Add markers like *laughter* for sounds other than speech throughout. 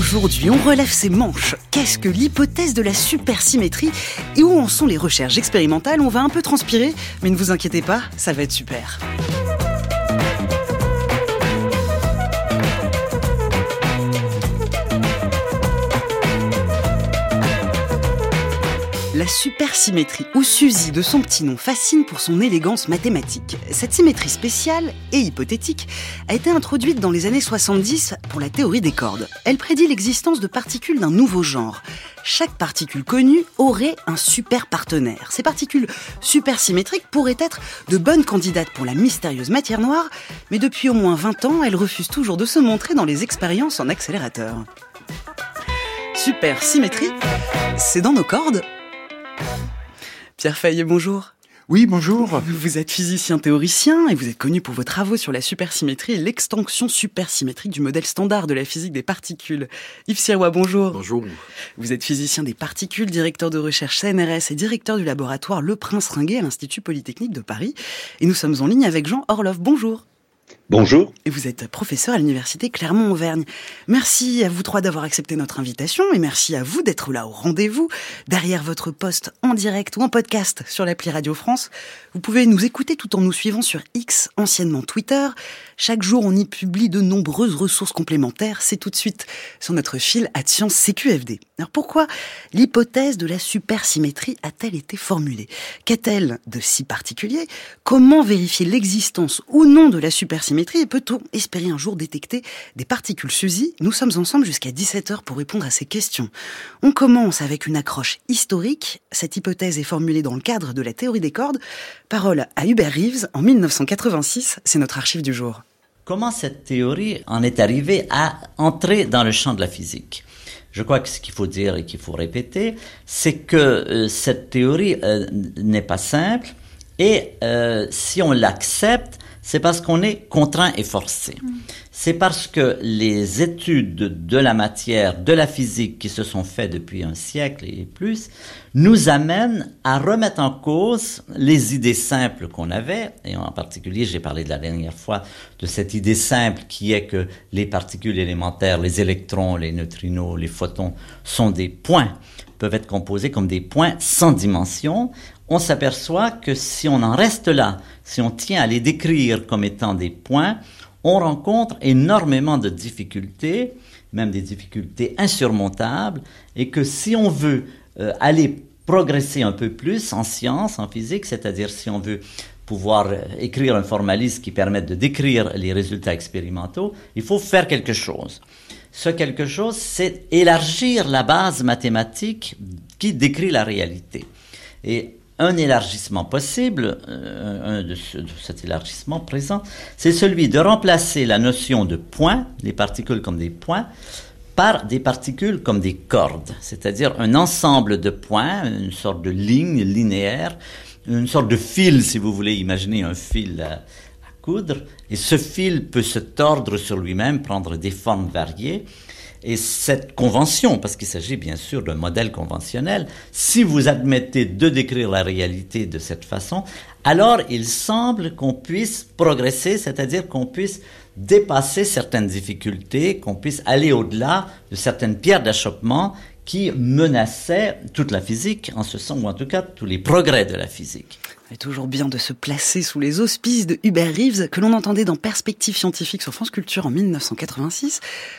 Aujourd'hui, on relève ses manches. Qu'est-ce que l'hypothèse de la supersymétrie et où en sont les recherches expérimentales? On va un peu transpirer, mais ne vous inquiétez pas, ça va être super. La supersymétrie, ou SUSY de son petit nom, fascine pour son élégance mathématique. Cette symétrie spéciale et hypothétique a été introduite dans les années 70 pour la théorie des cordes. Elle prédit l'existence de particules d'un nouveau genre. Chaque particule connue aurait un super partenaire. Ces particules supersymétriques pourraient être de bonnes candidates pour la mystérieuse matière noire, mais depuis au moins 20 ans, elles refusent toujours de se montrer dans les expériences en accélérateur. Supersymétrie, c'est dans nos cordes Pierre Fayet, bonjour. Oui, bonjour. Vous êtes physicien théoricien et vous êtes connu pour vos travaux sur la supersymétrie et l'extension supersymétrique du modèle standard de la physique des particules. Yves Sirois, bonjour. Bonjour. Vous êtes physicien des particules, directeur de recherche CNRS et directeur du laboratoire Le Prince Ringuet à l'Institut Polytechnique de Paris. Et nous sommes en ligne avec Jean Orloff. Bonjour. Bonjour. Et vous êtes professeur à l'université Clermont-Auvergne. Merci à vous trois d'avoir accepté notre invitation et merci à vous d'être là au rendez-vous, derrière votre poste en direct ou en podcast sur l'appli Radio France. Vous pouvez nous écouter tout en nous suivant sur X, anciennement Twitter. Chaque jour, on y publie de nombreuses ressources complémentaires. C'est tout de suite sur notre fil Science CQFD. Alors pourquoi l'hypothèse de la supersymétrie a-t-elle été formulée? Qu'a-t-elle de si particulier? Comment vérifier l'existence ou non de la supersymétrie? Et peut-on espérer un jour détecter des particules SUSY Nous sommes ensemble jusqu'à 17h pour répondre à ces questions. On commence avec une accroche historique. Cette hypothèse est formulée dans le cadre de la théorie des cordes. Parole à Hubert Reeves en 1986, c'est notre archive du jour. Comment cette théorie en est arrivée à entrer dans le champ de la physique? Je crois que ce qu'il faut dire et qu'il faut répéter, c'est que euh, cette théorie euh, n'est pas simple et euh, si on l'accepte, c'est parce qu'on est contraint et forcé. C'est parce que les études de la matière, de la physique qui se sont faites depuis un siècle et plus, nous amènent à remettre en cause les idées simples qu'on avait, et en particulier, j'ai parlé de la dernière fois de cette idée simple qui est que les particules élémentaires, les électrons, les neutrinos, les photons sont des points peuvent être composés comme des points sans dimension, on s'aperçoit que si on en reste là, si on tient à les décrire comme étant des points, on rencontre énormément de difficultés, même des difficultés insurmontables, et que si on veut euh, aller progresser un peu plus en science, en physique, c'est-à-dire si on veut pouvoir euh, écrire un formalisme qui permette de décrire les résultats expérimentaux, il faut faire quelque chose. Ce quelque chose, c'est élargir la base mathématique qui décrit la réalité. Et un élargissement possible, euh, un de, cet élargissement présent, c'est celui de remplacer la notion de point, les particules comme des points, par des particules comme des cordes, c'est-à-dire un ensemble de points, une sorte de ligne linéaire, une sorte de fil, si vous voulez imaginer un fil à coudre, et ce fil peut se tordre sur lui-même, prendre des formes variées, et cette convention, parce qu'il s'agit bien sûr d'un modèle conventionnel, si vous admettez de décrire la réalité de cette façon, alors il semble qu'on puisse progresser, c'est-à-dire qu'on puisse dépasser certaines difficultés, qu'on puisse aller au-delà de certaines pierres d'achoppement qui menaçaient toute la physique, en ce sens, ou en tout cas tous les progrès de la physique. C'est toujours bien de se placer sous les auspices de Hubert Reeves, que l'on entendait dans Perspective scientifique sur France Culture en 1986.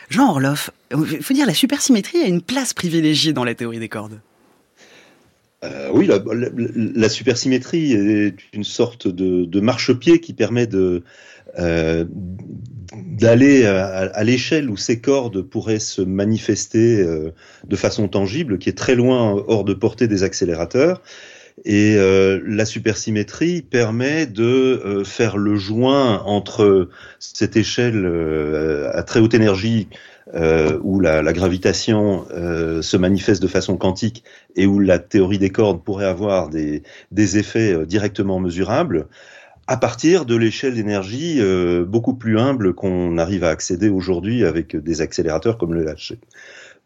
Jean Orloff, il faut dire la supersymétrie a une place privilégiée dans la théorie des cordes. Euh, oui, la, supersymétrie est une sorte de, marchepied qui permet de euh, d'aller à, l'échelle où ces cordes pourraient se manifester euh, de façon tangible, qui est très loin hors de portée des accélérateurs, Et euh, la supersymétrie permet de euh, faire le joint entre cette échelle euh, à très haute énergie où la, la gravitation se manifeste de façon quantique et où la théorie des cordes pourrait avoir des, des effets directement mesurables à partir de l'échelle d'énergie beaucoup plus humble qu'on arrive à accéder aujourd'hui avec des accélérateurs comme le LHC.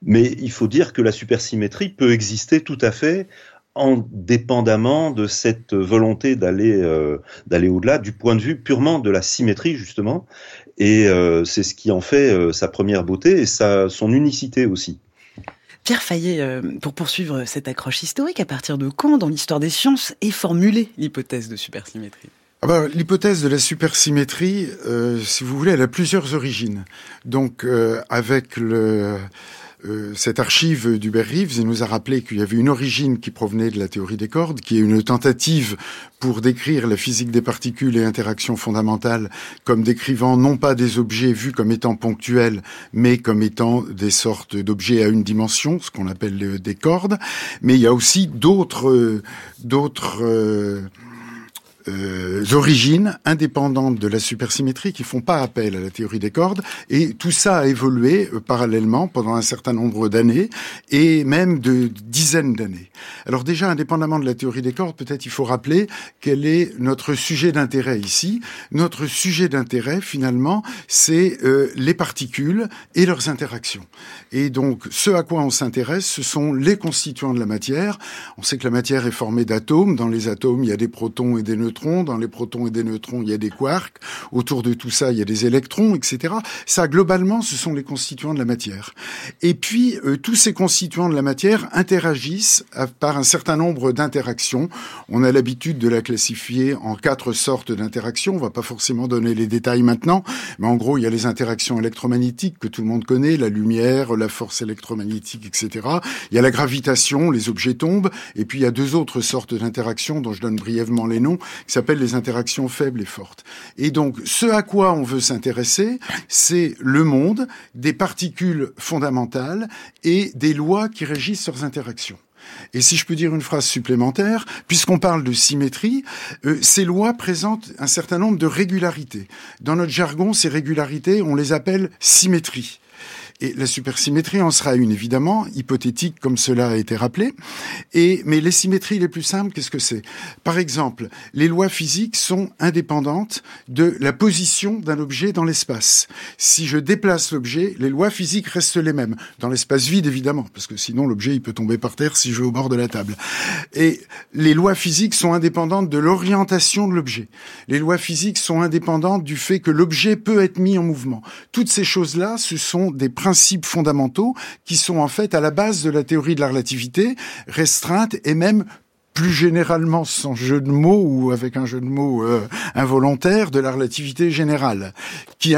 Mais il faut dire que la supersymétrie peut exister tout à fait indépendamment de cette volonté d'aller euh, d'aller au-delà du point de vue purement de la symétrie justement et euh, c'est ce qui en fait euh, sa première beauté et sa son unicité aussi. Pierre Fayet, pour poursuivre cette accroche historique, à partir de quand dans l'histoire des sciences est formulée l'hypothèse de supersymétrie? Ah bah, L'hypothèse de la supersymétrie, si vous voulez, elle a plusieurs origines. Donc, avec le, euh, cette archive d'Hubert Reeves, il nous a rappelé qu'il y avait une origine qui provenait de la théorie des cordes, qui est une tentative pour décrire la physique des particules et interactions fondamentales comme décrivant non pas des objets vus comme étant ponctuels, mais comme étant des sortes d'objets à une dimension, ce qu'on appelle des cordes. Mais il y a aussi d'autres, d'autres, euh, origines indépendantes de la supersymétrie qui font pas appel à la théorie des cordes et tout ça a évolué euh, parallèlement pendant un certain nombre d'années et même de dizaines d'années. Alors déjà indépendamment de la théorie des cordes, peut-être il faut rappeler quel est notre sujet d'intérêt ici. Notre sujet d'intérêt finalement, c'est euh, les particules et leurs interactions. Et donc ce à quoi on s'intéresse, ce sont les constituants de la matière. On sait que la matière est formée d'atomes, dans les atomes, il y a des protons et des neutrons dans les protons et des neutrons, il y a des quarks. Autour de tout ça, il y a des électrons, etc. Ça, globalement, ce sont les constituants de la matière. Et puis, euh, tous ces constituants de la matière interagissent par un certain nombre d'interactions. On a l'habitude de la classifier en quatre sortes d'interactions. On va pas forcément donner les détails maintenant, mais en gros, il y a les interactions électromagnétiques que tout le monde connaît, la lumière, la force électromagnétique, etc. Il y a la gravitation, les objets tombent, et puis il y a deux autres sortes d'interactions dont je donne brièvement les noms, qui s'appellent les interactions faibles et fortes. Et donc, ce à quoi on veut s'intéresser, c'est le monde des particules fondamentales et des lois qui régissent leurs interactions. Et si je peux dire une phrase supplémentaire, puisqu'on parle de symétrie, euh, ces lois présentent un certain nombre de régularités. Dans notre jargon, ces régularités, on les appelle symétries. Et la supersymétrie en sera une, évidemment, hypothétique comme cela a été rappelé. Et, mais les symétries les plus simples, qu'est-ce que c'est? Par exemple, les lois physiques sont indépendantes de la position d'un objet dans l'espace. Si je déplace l'objet, les lois physiques restent les mêmes. Dans l'espace vide, évidemment, parce que sinon l'objet, il peut tomber par terre si je vais au bord de la table. Et les lois physiques sont indépendantes de l'orientation de l'objet. Les lois physiques sont indépendantes du fait que l'objet peut être mis en mouvement. Toutes ces choses-là, ce sont des principes fondamentaux qui sont en fait à la base de la théorie de la relativité, restreinte et même plus généralement sans jeu de mots ou avec un jeu de mots euh, involontaire de la relativité générale, qui,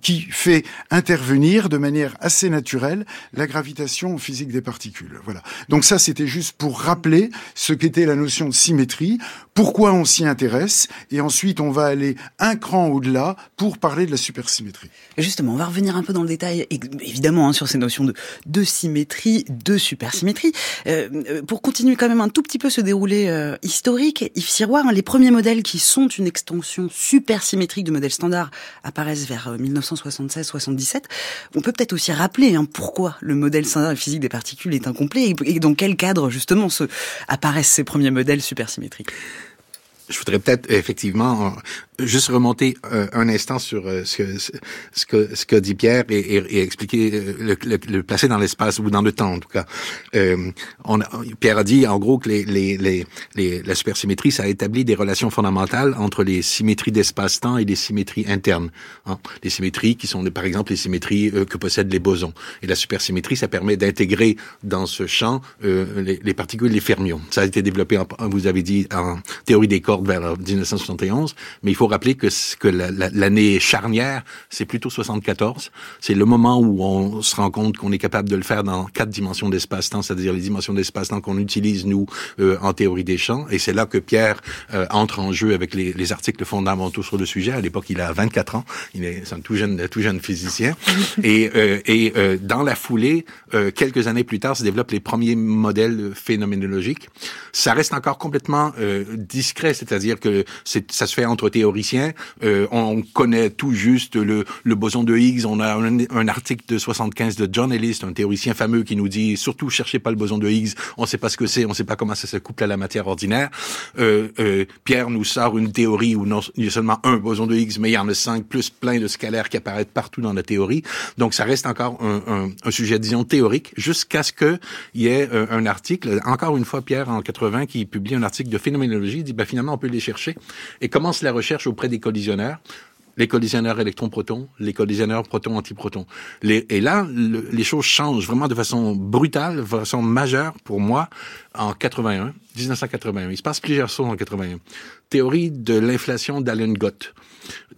qui fait intervenir de manière assez naturelle la gravitation physique des particules. Voilà. Donc ça, c'était juste pour rappeler ce qu'était la notion de symétrie, pourquoi on s'y intéresse, et ensuite on va aller un cran au-delà pour parler de la supersymétrie. Justement, on va revenir un peu dans le détail, évidemment, hein, sur ces notions de, de symétrie, de supersymétrie. Euh, euh, pour continuer quand même un tout petit peu ce euh, historique, Yves Siroir, hein, les premiers modèles qui sont une extension supersymétrique de modèles standards apparaissent vers 1976-77. On peut peut-être aussi rappeler hein, pourquoi le modèle standard de physique des particules est incomplet et, dans quel cadre justement se, apparaissent ces premiers modèles supersymétriques. Je voudrais peut-être effectivement juste remonter euh, un instant sur euh, ce, que, ce, que, ce que dit Pierre et, et, et expliquer euh, le, le, le, placer dans l'espace ou dans le temps en tout cas. on a, Pierre a dit en gros que les, les, les, les, la supersymétrie ça établit des relations fondamentales entre les symétries d'espace-temps et les symétries internes. Hein. Les symétries qui sont par exemple les symétries que possèdent les bosons. Et la supersymétrie ça permet d'intégrer dans ce champ les, les, particules, les fermions. Ça a été développé, vous avez dit, en théorie des cordes vers 1971, mais il faut rappeler que, que l'année charnière, c'est plutôt 74. C'est le moment où on se rend compte qu'on est capable de le faire dans quatre dimensions d'espace-temps, c'est-à-dire les dimensions d'espace-temps qu'on utilise, nous, euh, en théorie des champs. Et c'est là que Pierre euh, entre en jeu avec les, les, articles fondamentaux sur le sujet. À l'époque, il a 24 ans. Il est un tout jeune, tout jeune physicien. *laughs* et euh, et dans la foulée, quelques années plus tard, se développent les premiers modèles phénoménologiques. Ça reste encore complètement discret, c'est-à-dire que ça se fait entre théoriciens. on connaît tout juste le, le boson de Higgs. On a un, un article de 75 de John Ellis, un théoricien fameux, qui nous dit surtout cherchez pas le boson de Higgs. On sait pas ce que c'est, on sait pas comment ça se couple à la matière ordinaire. Euh, euh, Pierre nous sort une théorie où non, il y a seulement un boson de Higgs, mais il y en a cinq, plus plein de scalaires qui apparaissent partout dans la théorie. Donc ça reste encore un, un, un sujet, disons, théorique, jusqu'à ce qu'il y ait euh, un article, encore une fois, Pierre, en 80, qui publie un article de phénoménologie, il dit, ben, finalement, on peut les chercher, et commence la recherche auprès des collisionneurs les collisionneurs électrons-protons, les collisionneurs protons-antiprotons. et là, les choses changent vraiment de façon brutale, de façon majeure pour moi en 81, 1981. Il se passe plusieurs choses en 81. Théorie de l'inflation d'Allen Gott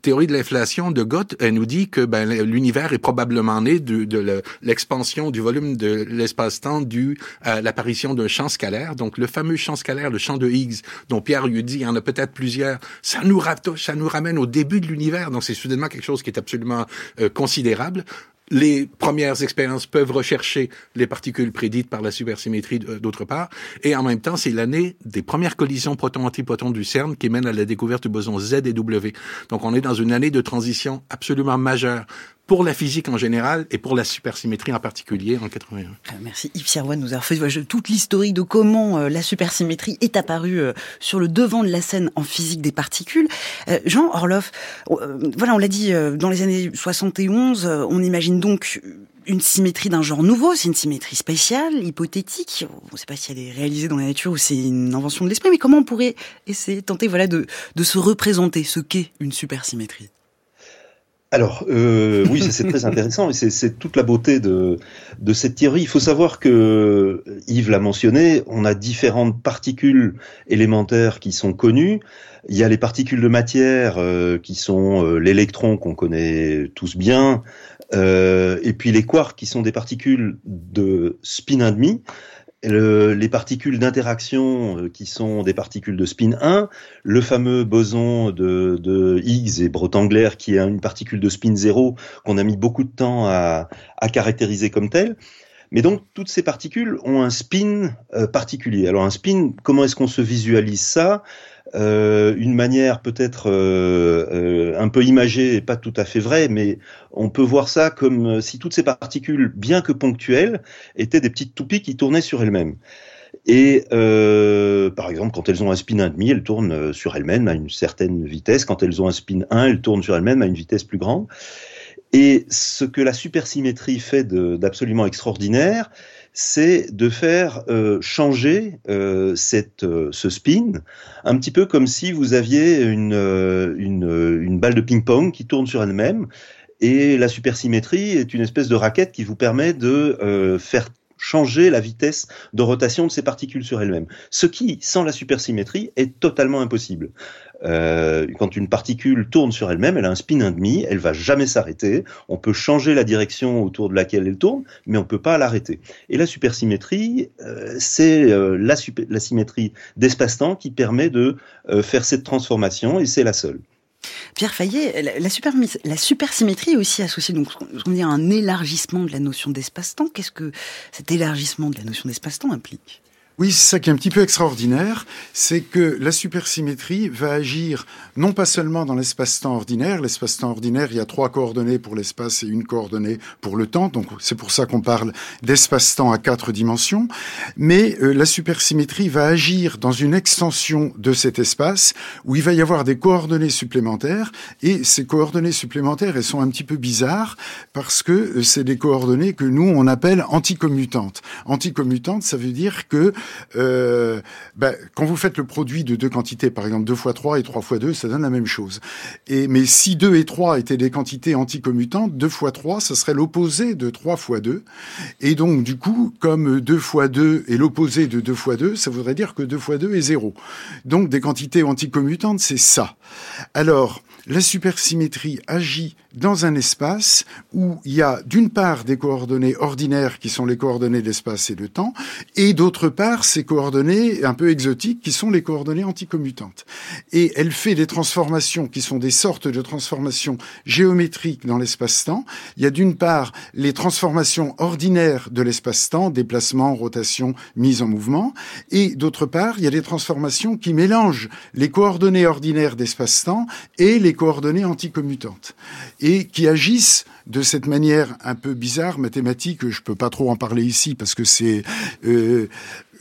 théorie de l'inflation de Gott, elle nous dit que ben, l'univers est probablement né de, l'expansion du volume de l'espace-temps dû à l'apparition d'un champ scalaire. Donc le fameux champ scalaire, le champ de Higgs, dont Pierre lui dit, il y en a peut-être plusieurs, ça nous, ça nous ramène au début de l'univers. Donc c'est soudainement quelque chose qui est absolument euh, considérable les premières expériences peuvent rechercher les particules prédites par la supersymétrie euh, d'autre part, et en même temps, c'est l'année des premières collisions proton-antiproton du CERN qui mène à la découverte du boson Z et W. Donc on est dans une année de transition absolument majeure pour la physique en général et pour la supersymétrie en particulier en 81. Ah, merci Yves Servois nous avoir fait toute l'historique de comment euh, la supersymétrie est apparue euh, sur le devant de la scène en physique des particules. Euh, Jean Orloff, voilà, on l'a dit, dans les années 71, on imagine donc une symétrie d'un genre nouveau, c'est une symétrie spéciale, hypothétique. On ne sait pas si elle est réalisée dans la nature ou c'est une invention de l'esprit, mais comment on pourrait essayer, tenter voilà, de, de se représenter ce qu'est une supersymétrie? Alors, euh, oui, c'est très intéressant et c'est toute la beauté de, de cette théorie. Il faut savoir que, Yves l'a mentionné, on a différentes particules élémentaires qui sont connues. Il y a les particules de matière euh, qui sont euh, l'électron qu'on connaît tous bien, et puis les quarks qui sont des particules de spin 1,5 les particules d'interaction euh, qui sont des particules de spin 1, le fameux boson de, de Higgs et Brotengler qui est une particule de spin 0 qu'on a mis beaucoup de temps à, à caractériser comme telle. Mais donc toutes ces particules ont un spin euh, particulier. Alors un spin, comment est-ce qu'on se visualise ça? Euh, une manière peut-être euh, euh, un peu imagée et pas tout à fait vraie, mais on peut voir ça comme si toutes ces particules, bien que ponctuelles, étaient des petites toupies qui tournaient sur elles-mêmes. Et par exemple, quand elles ont un spin 1,5, elles tournent sur elles-mêmes à une certaine vitesse. Quand elles ont un spin 1, elles tournent sur elles-mêmes à une vitesse plus grande. Et ce que la supersymétrie fait d'absolument extraordinaire, c'est de faire euh, changer euh, cette, euh, ce spin, un petit peu comme si vous aviez une, une, une balle de ping-pong qui tourne sur elle-même. Et la supersymétrie est une espèce de raquette qui vous permet de faire changer la vitesse de rotation de ces particules sur elles-mêmes. Ce qui, sans la supersymétrie, est totalement impossible. Euh, quand une particule tourne sur elle-même, elle a un spin 1,5, elle va jamais s'arrêter. On peut changer la direction autour de laquelle elle tourne, mais on peut pas l'arrêter. Et la supersymétrie, euh, c'est euh, la, symétrie d'espace-temps qui permet de faire cette transformation, et c'est la seule. Pierre Fayet, la, super, la supersymétrie est aussi associée donc, on dit, à un élargissement de la notion d'espace-temps. Qu'est-ce que cet élargissement de la notion d'espace-temps implique? Oui, c'est ça qui est un petit peu extraordinaire, c'est que la supersymétrie va agir non pas seulement dans l'espace-temps ordinaire, l'espace-temps ordinaire, il y a trois coordonnées pour l'espace et une coordonnée pour le temps, donc c'est pour ça qu'on parle d'espace-temps à quatre dimensions, mais euh, la supersymétrie va agir dans une extension de cet espace où il va y avoir des coordonnées supplémentaires, et ces coordonnées supplémentaires, elles sont un petit peu bizarres parce que euh, c'est des coordonnées que nous, on appelle anticommutantes. Anticommutantes, ça veut dire que euh, ben, quand vous faites le produit de deux quantités, par exemple 2 fois 3 et 3 fois 2, ça donne la même chose. Et, mais si 2 et 3 étaient des quantités anticommutantes, 2 fois 3, ce serait l'opposé de 3 fois 2. Et donc, du coup, comme 2 fois 2 est l'opposé de 2 fois 2, ça voudrait dire que 2 fois 2 est 0. Donc, des quantités anticommutantes, c'est ça. Alors, la supersymétrie agit dans un espace où il y a d'une part des coordonnées ordinaires qui sont les coordonnées d'espace et de temps, et d'autre part ces coordonnées un peu exotiques qui sont les coordonnées anticommutantes. Et elle fait des transformations qui sont des sortes de transformations géométriques dans l'espace-temps. Il y a d'une part les transformations ordinaires de l'espace-temps, déplacement, rotation, mise en mouvement, et d'autre part il y a des transformations qui mélangent les coordonnées ordinaires d'espace-temps et les coordonnées anticommutantes et qui agissent de cette manière un peu bizarre, mathématique. Je peux pas trop en parler ici parce que c'est euh,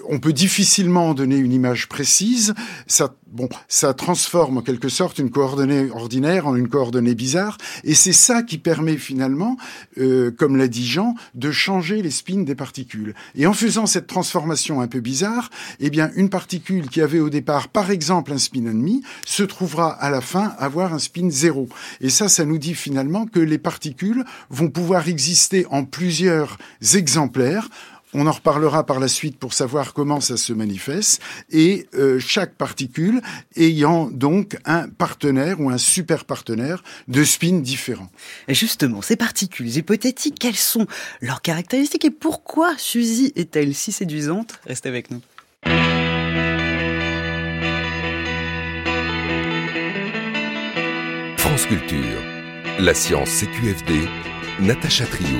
on peut difficilement donner une image précise. Ça, bon, ça transforme en quelque sorte une coordonnée ordinaire en une coordonnée bizarre, et c'est ça qui permet finalement, euh, comme l'a dit Jean, de changer les spins des particules. Et en faisant cette transformation un peu bizarre, eh bien, une particule qui avait au départ, par exemple, un spin ennemi, se trouvera à la fin avoir un spin zéro. Et ça, ça nous dit finalement que les particules vont pouvoir exister en plusieurs exemplaires on en reparlera par la suite pour savoir comment ça se manifeste. Et euh, chaque particule ayant donc un partenaire ou un super partenaire de spin différent. Et justement, ces particules hypothétiques, quelles sont leurs caractéristiques et pourquoi Suzy est-elle si séduisante? Restez avec nous. France Culture. La science CQFD. Natacha Trio.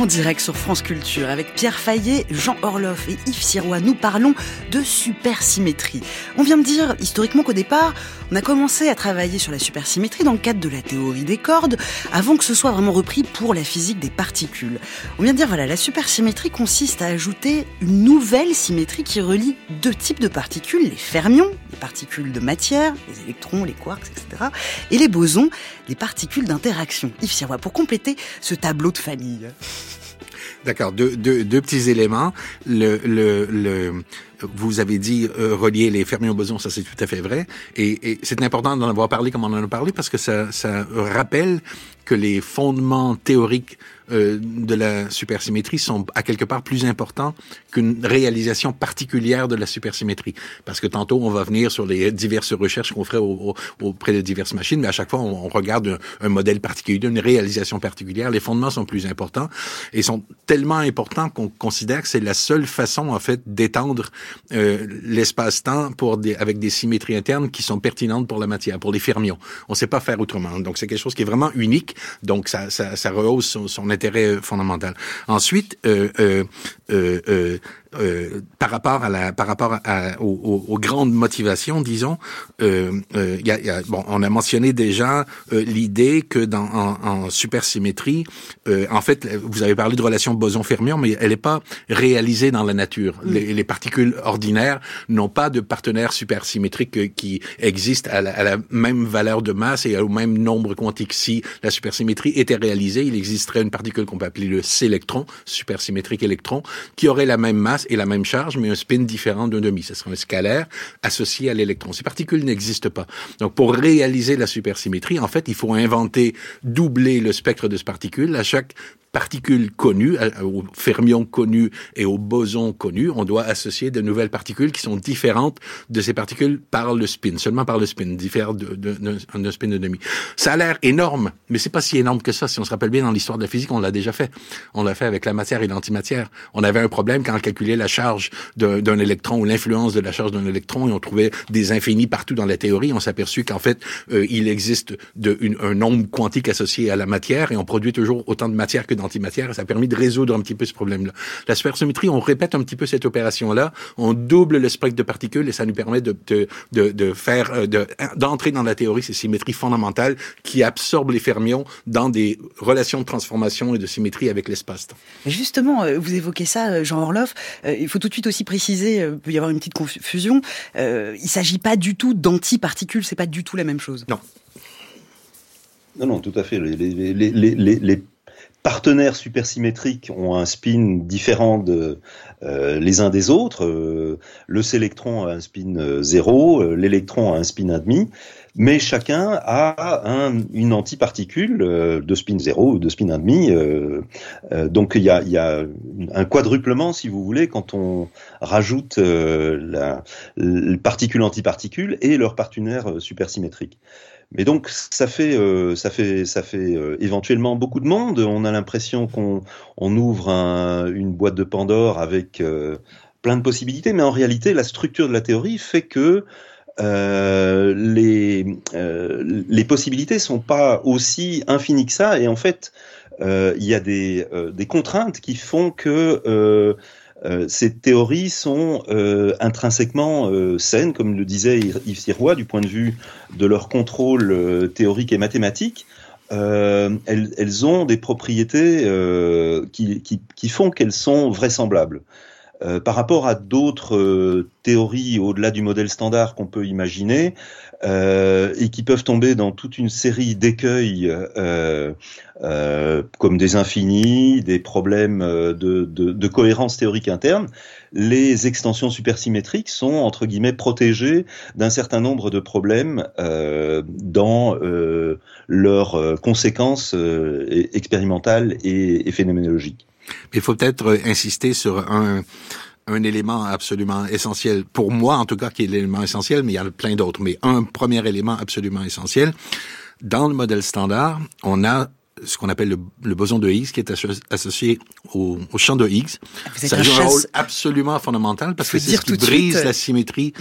En direct sur France Culture avec Pierre Fayet, Jean Orloff et Yves Sirois. Nous parlons de supersymétrie. On vient de dire historiquement qu'au départ, on a commencé à travailler sur la supersymétrie dans le cadre de la théorie des cordes avant que ce soit vraiment repris pour la physique des particules. On vient de dire voilà, la supersymétrie consiste à ajouter une nouvelle symétrie qui relie deux types de particules, les fermions, les particules de matière, les électrons, les quarks, etc., et les bosons, les particules d'interaction. Yves Sirois, pour compléter ce tableau de famille. D'accord, deux, deux, petits éléments. Le, le, le, vous avez dit euh, relier les fermions bosons, ça c'est tout à fait vrai. Et, et c'est important d'en avoir parlé comme on en a parlé parce que ça, ça rappelle que les fondements théoriques euh, de la supersymétrie sont à quelque part plus importants qu'une réalisation particulière de la supersymétrie. Parce que tantôt, on va venir sur les diverses recherches qu'on ferait au, au, auprès de diverses machines, mais à chaque fois, on, on regarde un, un, modèle particulier, une réalisation particulière. Les fondements sont plus importants et sont tellement importants qu'on considère que c'est la seule façon, en fait, d'étendre euh, l'espace-temps pour des, avec des symétries internes qui sont pertinentes pour la matière, pour les fermions. On ne sait pas faire autrement. Donc, c'est quelque chose qui est vraiment unique. Donc, ça, ça, ça rehausse son, intérêt fondamental. Ensuite, euh, euh, euh, euh par rapport à la, par rapport à, aux, aux, grandes motivations, disons, euh, euh, y a, y a, bon, on a mentionné déjà euh, l'idée que dans en, en supersymétrie, euh, en fait, vous avez parlé de relation boson-fermion, mais elle n'est pas réalisée dans la nature. Mm. Les, les, particules ordinaires n'ont pas de partenaire supersymétrique qui existe à la, à la, même valeur de masse et au même nombre quantique. Si la supersymétrie était réalisée, il existerait une particule qu'on peut appeler le C-électron, supersymétrique électron, qui aurait la même masse et la même charge, mais un spin différent d'un demi. Ce sera un scalaire associé à l'électron. Ces particules n'existent pas. Donc, pour réaliser la supersymétrie, en fait, il faut inventer, doubler le spectre de ces particules. À chaque particules connues, aux fermions connus et aux bosons connus, on doit associer de nouvelles particules qui sont différentes de ces particules par le spin, seulement par le spin, différentes d'un spin de demi. Ça a l'air énorme, mais c'est pas si énorme que ça. Si on se rappelle bien dans l'histoire de la physique, on l'a déjà fait. On l'a fait avec la matière et l'antimatière. On avait un problème quand on calculait la charge d'un électron ou l'influence de la charge d'un électron et on trouvait des infinis partout dans la théorie. On s'est aperçu qu'en fait, euh, il existe un nombre quantique associé à la matière et on produit toujours autant de matière que d'antimatière. Ça a permis de résoudre un petit peu ce problème-là. La supersymétrie, on répète un petit peu cette opération-là. On double le spectre de particules et ça nous permet de, de, de, de faire, euh, d'entrer dans la théorie ces symétries fondamentales qui absorbent les fermions dans des relations de transformation et de symétrie avec l'espace-temps. Justement, euh, vous évoquez ça, Jean Orloff. Il faut tout de suite aussi préciser, il peut y avoir une petite confusion. Euh, il s'agit pas du tout d'antiparticules, c'est pas du tout la même chose. Non. Non, non, tout à fait. Les, les, les, les partenaires supersymétriques ont un spin différent de, les uns des autres. le sélectron a un spin 0, l'électron a un spin 1,5 mais chacun a un, une antiparticule euh, de spin 0 ou de spin 1,5. Euh, euh, donc il y a, y a, un quadruplement, si vous voulez, quand on rajoute euh, la, la particule antiparticule et leur partenaire supersymétrique. Mais donc ça fait euh, ça fait ça fait euh, éventuellement beaucoup de monde. On a l'impression qu'on on ouvre un, une boîte de Pandore avec euh, plein de possibilités, mais en réalité la structure de la théorie fait que euh, les, euh, les possibilités sont pas aussi infinies que ça. Et en fait, euh, il y a des, des, contraintes qui font que euh, ces théories sont intrinsèquement saines, comme le disait Yves Sirois, du point de vue de leur contrôle théorique et mathématique. Elles, elles, ont des propriétés qui font qu'elles sont vraisemblables. Euh, par rapport à d'autres euh, théories au-delà du modèle standard qu'on peut imaginer euh, et qui peuvent tomber dans toute une série d'écueils comme des infinis, des problèmes de, cohérence théorique interne, les extensions supersymétriques sont entre guillemets protégées d'un certain nombre de problèmes dans leurs conséquences expérimentales et phénoménologiques. Il faut peut-être euh, insister sur un, un élément absolument essentiel, pour moi en tout cas, qui est l'élément essentiel, mais il y en a plein d'autres. Mais un premier élément absolument essentiel, dans le modèle standard, on a ce qu'on appelle le, boson de Higgs, qui est associé au, au champ de Higgs. Ça joue un rôle absolument fondamental parce que c'est ce qui brise suite, la symétrie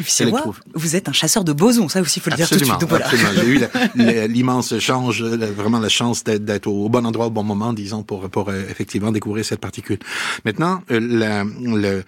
Vous êtes un chasseur de bosons, ça aussi, il faut le dire tout de suite. Absolument. J'ai eu *laughs* l'immense chance, vraiment la chance d'être au bon endroit au bon moment, disons, pour, pour euh, effectivement découvrir cette particule. Maintenant, euh, la, le,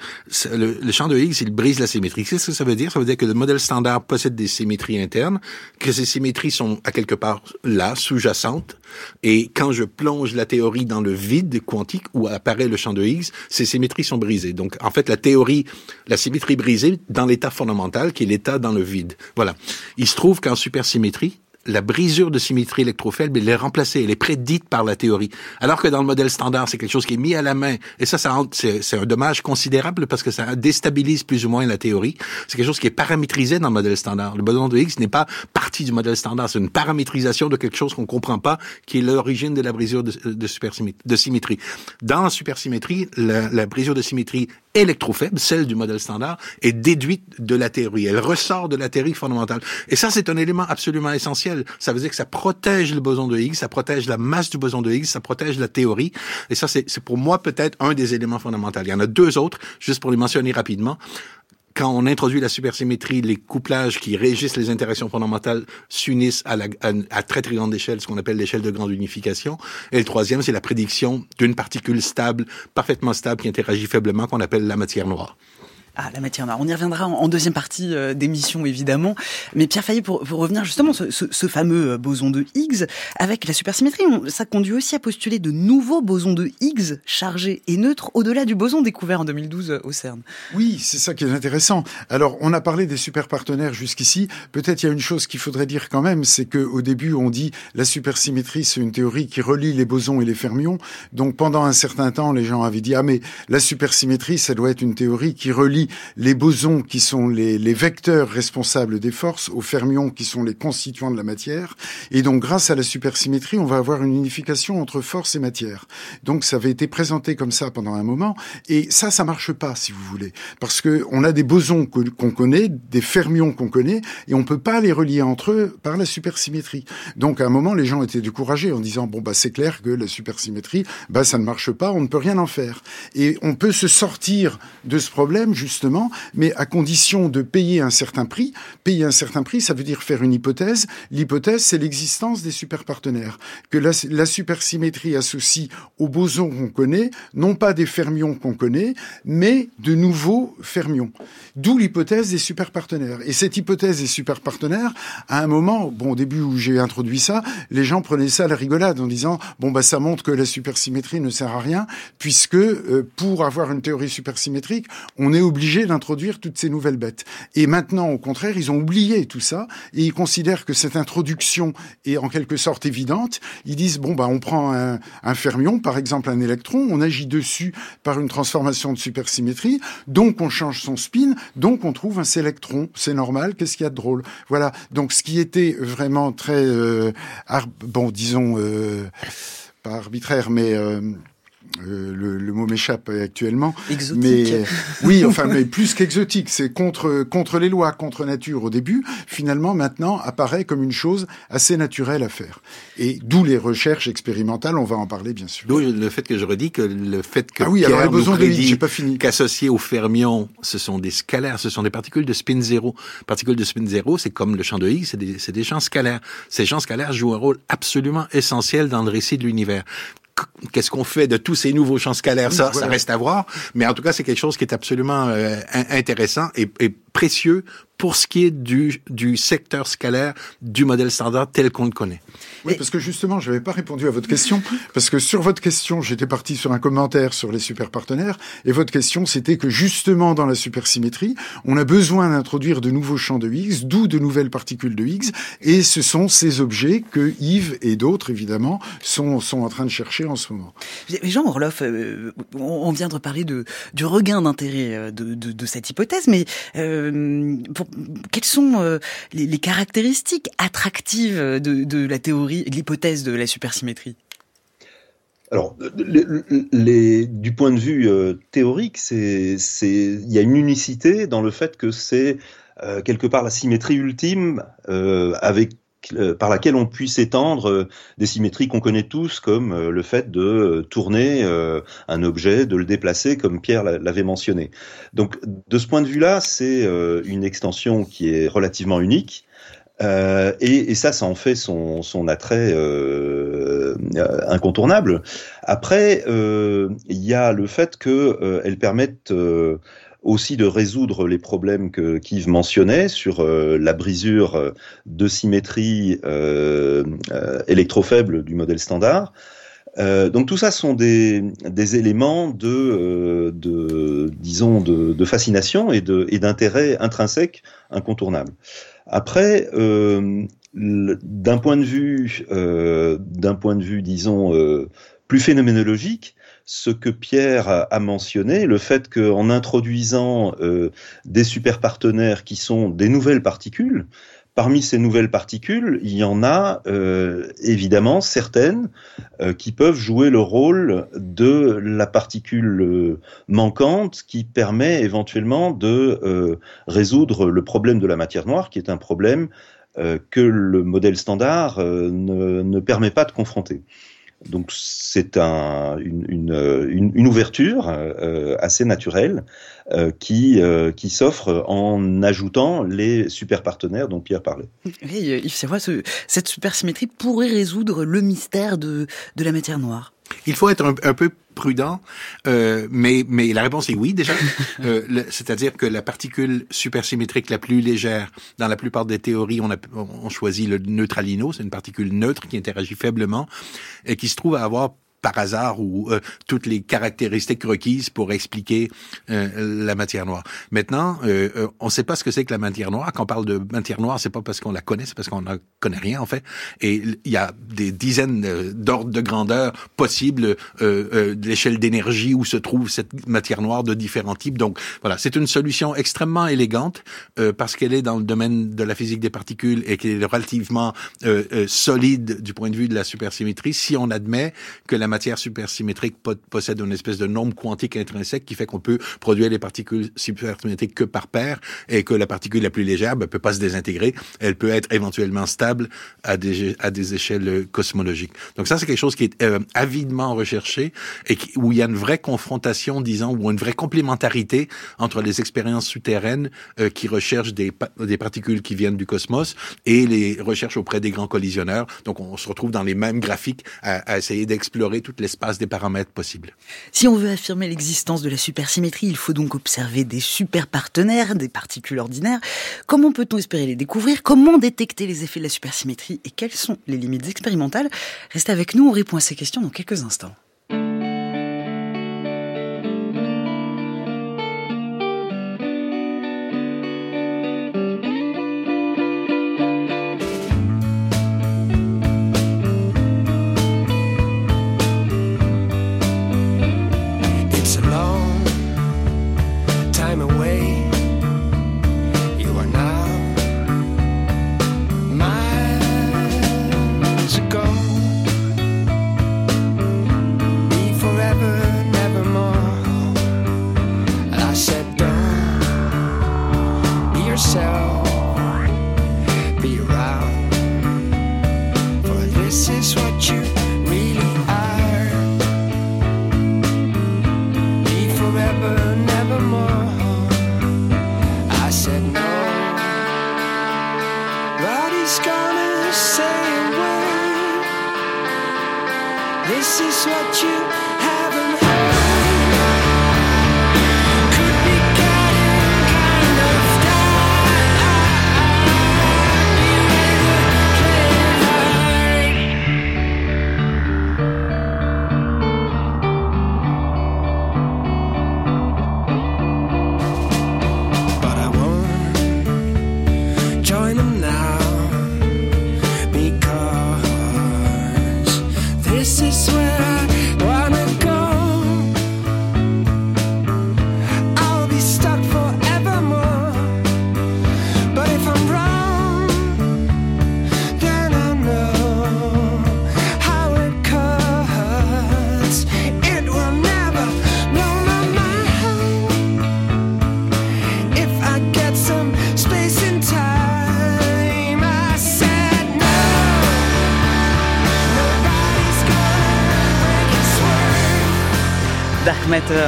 le, le, champ de Higgs, il brise la symétrie. Qu'est-ce que ça veut dire? Ça veut dire que le modèle standard possède des symétries internes, que ces symétries sont à quelque part là, sous-jacentes, et quand je plonge la théorie dans le vide quantique où apparaît le champ de Higgs, ces symétries sont brisées. Donc, en fait, la théorie, la symétrie brisée dans l'état fondamental, qui est l'état dans le vide. Voilà. Il se trouve qu'en supersymétrie, la brisure de symétrie électrofaible, elle est remplacée, elle est prédite par la théorie. Alors que dans le modèle standard, c'est quelque chose qui est mis à la main. Et ça, ça c'est un dommage considérable parce que ça déstabilise plus ou moins la théorie. C'est quelque chose qui est paramétrisé dans le modèle standard. Le boson de Higgs n'est pas partie du modèle standard. C'est une paramétrisation de quelque chose qu'on comprend pas, qui est l'origine de la brisure de, symétrie. Dans la supersymétrie, la brisure de symétrie électrofaible, celle du modèle standard, est déduite de la théorie. Elle ressort de la théorie fondamentale. Et ça, c'est un élément absolument essentiel. Ça veut dire que ça protège le boson de Higgs, ça protège la masse du boson de Higgs, ça protège la théorie. Et ça, c'est pour moi peut-être un des éléments fondamentaux. Il y en a deux autres, juste pour les mentionner rapidement quand on introduit la supersymétrie, les couplages qui régissent les interactions fondamentales s'unissent à, à, très très grande échelle, ce qu'on appelle l'échelle de grande unification. Et le troisième, c'est la prédiction d'une particule stable, parfaitement stable, qui interagit faiblement, qu'on appelle la matière noire. Ah, la matière noire. On y reviendra en, deuxième partie euh, d'émission, évidemment. Mais Pierre Fayet, pour, pour revenir justement ce, ce, fameux euh, boson de Higgs, avec la supersymétrie, ça conduit aussi à postuler de nouveaux bosons de Higgs chargés et neutres au-delà du boson découvert en 2012 euh, au CERN. Oui, c'est ça qui est intéressant. Alors, on a parlé des super partenaires jusqu'ici. Peut-être il y a une chose qu'il faudrait dire quand même, c'est qu'au début, on dit la supersymétrie, c'est une théorie qui relie les bosons et les fermions. Donc, pendant un certain temps, les gens avaient dit, ah, mais la supersymétrie, ça doit être une théorie qui relie les bosons qui sont les, vecteurs responsables des forces aux fermions qui sont les constituants de la matière. Et donc, grâce à la supersymétrie, on va avoir une unification entre force et matière. Donc, ça avait été présenté comme ça pendant un moment. Et ça, ça marche pas, si vous voulez. Parce que on a des bosons qu'on connaît, des fermions qu'on connaît, et on peut pas les relier entre eux par la supersymétrie. Donc, à un moment, les gens étaient découragés en disant, bon, bah, c'est clair que la supersymétrie, bah, ça ne marche pas, on ne peut rien en faire. Et on peut se sortir de ce problème, mais à condition de payer un certain prix. Payer un certain prix, ça veut dire faire une hypothèse. L'hypothèse, c'est l'existence des superpartenaires. Que la, la supersymétrie associe aux bosons qu'on connaît, non pas des fermions qu'on connaît, mais de nouveaux fermions. D'où l'hypothèse des superpartenaires. Et cette hypothèse des superpartenaires, à un moment, bon, au début où j'ai introduit ça, les gens prenaient ça à la rigolade en disant, bon, bah, ça montre que la supersymétrie ne sert à rien, puisque euh, pour avoir une théorie supersymétrique, on est obligé d'introduire toutes ces nouvelles bêtes. Et maintenant, au contraire, ils ont oublié tout ça et ils considèrent que cette introduction est en quelque sorte évidente. Ils disent bon bah on prend un, un fermion, par exemple un électron, on agit dessus par une transformation de supersymétrie, donc on change son spin, donc on trouve un électron. C'est normal. Qu'est-ce qu'il y a de drôle? Voilà. Donc ce qui était vraiment très euh, bon, disons euh, pas arbitraire, mais euh, euh, le, le, mot m'échappe actuellement. Exotique. Mais oui, enfin, mais plus qu'exotique, c'est contre contre les lois, contre nature au début. Finalement, maintenant, apparaît comme une chose assez naturelle à faire. Et d'où les recherches expérimentales. On va en parler bien sûr. D'où le fait que je redis que le fait que ah oui, Pierre alors, besoin nous prédit j'ai pas fini. qu'associé au fermion, ce sont des scalaires, ce sont des particules de spin zéro. Particules de spin zéro, c'est comme le champ de Higgs, c'est des, c'est des champs scalaires. Ces champs scalaires jouent un rôle absolument essentiel dans le récit de l'univers qu'est-ce qu'on fait de tous ces nouveaux champs scalaires? Ça, voilà. ça reste à voir. Mais en tout cas, c'est quelque chose qui est absolument euh, intéressant et, et, précieux pour ce qui est du, du secteur scalaire du modèle standard tel qu'on le connaît. Oui, parce que justement, je n'avais pas répondu à votre question, *laughs* parce que sur votre question, j'étais parti sur un commentaire sur les super partenaires, et votre question, c'était que justement dans la supersymétrie, on a besoin d'introduire de nouveaux champs de Higgs, d'où de nouvelles particules de Higgs, et ce sont ces objets que Yves et d'autres, évidemment, sont, sont en train de chercher en ce moment. Jean Orloff, euh, on vient de parler de, du regain d'intérêt de, de, de, cette hypothèse, mais euh, pour, quelles sont euh, les, caractéristiques attractives de, la théorie de l'hypothèse de la supersymétrie? Alors, du point de vue euh, théorique, il y a une unicité dans le fait que c'est euh, quelque part la symétrie ultime euh, avec par laquelle on puisse étendre des symétries qu'on connaît tous, comme le fait de tourner un objet, de le déplacer, comme Pierre l'avait mentionné. Donc, de ce point de vue-là, c'est une extension qui est relativement unique. Euh, et, ça, ça en fait son, attrait euh, incontournable. Après, euh, il y a le fait qu'elles permettent aussi de résoudre les problèmes que qu'Yves mentionnait sur la brisure de symétrie électrofaible du modèle standard. Euh, donc tout ça sont des, éléments de, euh, disons, de, fascination et d'intérêt intrinsèque incontournable. Après, euh, d'un point de vue, euh, d'un point de vue, disons, euh, plus phénoménologique, ce que Pierre a, mentionné, le fait qu'en introduisant des super partenaires qui sont des nouvelles particules, Parmi ces nouvelles particules, il y en a euh, évidemment certaines euh, qui peuvent jouer le rôle de la particule euh, manquante qui permet éventuellement de euh, résoudre le problème de la matière noire, qui est un problème euh, que le modèle standard ne, permet pas de confronter. Donc c'est un, une, une, ouverture euh, assez naturelle euh, qui, euh, qui s'offre en ajoutant les super partenaires dont Pierre parlait. Oui, Yves Serrois, ce, cette supersymétrie pourrait résoudre le mystère de, de la matière noire. Il faut être un, un peu prudent, euh, mais, mais la réponse est oui déjà. *laughs* euh, C'est-à-dire que la particule supersymétrique la plus légère, dans la plupart des théories, on, a, on choisit le neutralino, c'est une particule neutre qui interagit faiblement et qui se trouve à avoir par hasard ou euh, toutes les caractéristiques requises pour expliquer euh, la matière noire. Maintenant, euh, euh on ne sait pas ce que c'est que la matière noire. Quand on parle de matière noire, c'est pas parce qu'on la connaît, c'est parce qu'on ne connaît rien en fait. Et il y a des dizaines d'ordres de grandeur possibles de l'échelle d'énergie où se trouve cette matière noire de différents types. Donc voilà, c'est une solution extrêmement élégante parce qu'elle est dans le domaine de la physique des particules et qu'elle est relativement solide du point de vue de la supersymétrie. Si on admet que la matière supersymétrique possède une espèce de norme quantique intrinsèque qui fait qu'on peut produire les particules supersymétriques que par paire et que la particule la plus légère ne ben, peut pas se désintégrer. Elle peut être éventuellement stable à des, à des échelles cosmologiques. Donc ça, c'est quelque chose qui est euh, avidement recherché et qui, où il y a une vraie confrontation, disons, ou une vraie complémentarité entre les expériences souterraines euh, qui recherchent des, des particules qui viennent du cosmos et les recherches auprès des grands collisionneurs. Donc on se retrouve dans les mêmes graphiques à, à essayer d'explorer tout l'espace des paramètres possibles. Si on veut affirmer l'existence de la supersymétrie, il faut donc observer des super partenaires, des particules ordinaires. Comment peut-on espérer les découvrir? Comment détecter les effets de la supersymétrie? Et quelles sont les limites expérimentales? Restez avec nous, on répond à ces questions dans quelques instants.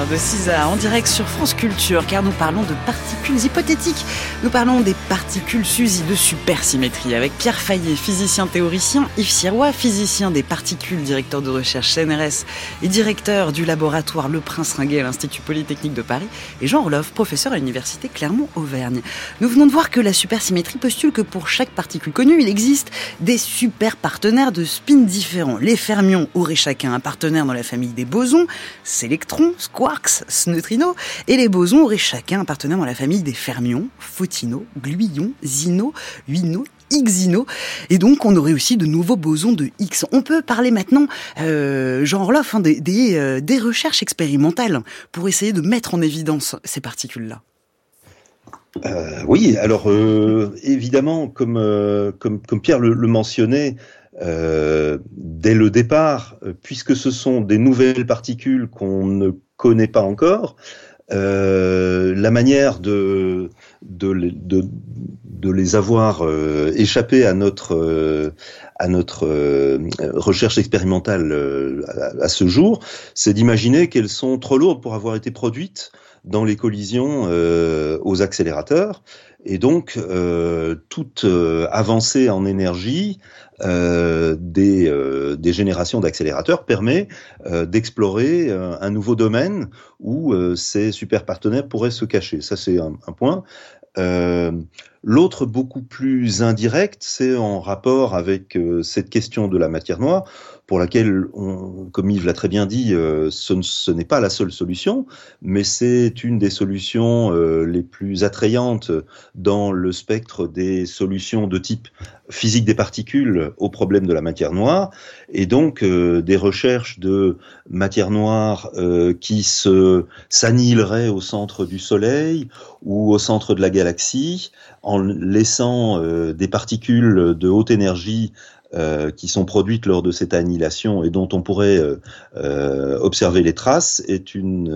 De Cisa en direct sur France Culture car nous parlons de particules hypothétiques. Nous parlons des particules SUSY de supersymétrie avec Pierre Fayet, physicien théoricien, Yves Sirois, physicien des particules, directeur de recherche CNRS et directeur du laboratoire Le Prince Ringuet à l'Institut Polytechnique de Paris et Jean Orloff, professeur à l'Université Clermont-Auvergne. Nous venons de voir que la supersymétrie postule que pour chaque particule connue, il existe des super partenaires de spin différents. Les fermions auraient chacun un partenaire dans la famille des bosons, c'est les quarks, neutrinos, et les bosons auraient chacun un partenaire dans la famille des fermions, photons, gluions, zinos, huinos, Xino. Et donc, on aurait aussi de nouveaux bosons de X. On peut parler maintenant, euh, Jean Orloff, hein, des, des, euh, des, recherches expérimentales pour essayer de mettre en évidence ces particules-là. Euh, oui, alors euh, évidemment, comme, euh, Pierre le, le mentionnait, euh, dès le départ, euh, puisque ce sont des nouvelles particules qu'on ne connaît pas encore, euh, la manière de, de, de, les avoir euh, à notre, euh, à notre recherche expérimentale à, à, ce jour, c'est d'imaginer qu'elles sont trop lourdes pour avoir été produites dans les collisions aux accélérateurs. Et donc, toute avancée en énergie euh, des, euh, générations d'accélérateurs permet euh, d'explorer un nouveau domaine où ces super partenaires pourraient se cacher. Ça, c'est un, point. L'autre, beaucoup plus indirect, c'est en rapport avec cette question de la matière noire pour laquelle, comme Yves l'a très bien dit, euh, ce, n'est pas la seule solution, mais c'est une des solutions euh, les plus attrayantes dans le spectre des solutions de type physique des particules au problème de la matière noire, et donc euh, des recherches de matière noire qui se s'annihileraient au centre du Soleil ou au centre de la galaxie, en laissant euh, des particules de haute énergie euh, qui sont produites lors de cette annihilation et dont on pourrait euh, observer les traces est une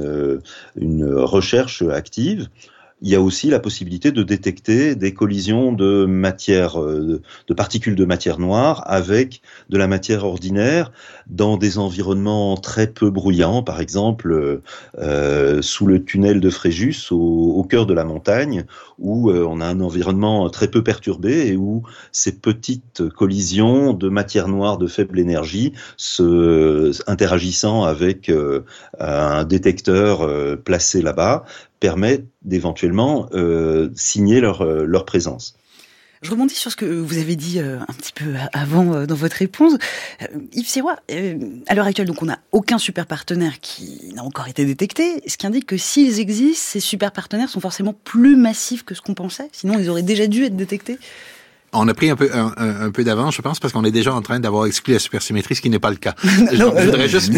recherche active. Il y a aussi la possibilité de détecter des collisions de matière, de particules de matière noire avec de la matière ordinaire dans des environnements très peu bruyants, par exemple euh, sous le tunnel de Fréjus au, cœur de la montagne, où euh, on a un environnement très peu perturbé et où ces petites collisions de matière noire de faible énergie interagissant avec euh, un détecteur euh, placé là-bas permettent d'éventuellement euh, signer leur, leur présence. Je rebondis sur ce que vous avez dit euh, un petit peu avant euh, dans votre réponse. Euh, Yves Sirois, à l'heure actuelle, donc on n'a aucun super partenaire qui n'a encore été détecté, ce qui indique que s'ils existent, ces super partenaires sont forcément plus massifs que ce qu'on pensait, sinon ils auraient déjà dû être détectés on a pris un peu, un, un peu d'avance, je pense, parce qu'on est déjà en train d'avoir exclu la supersymétrie, ce qui n'est pas le cas. *laughs* non, je, voudrais juste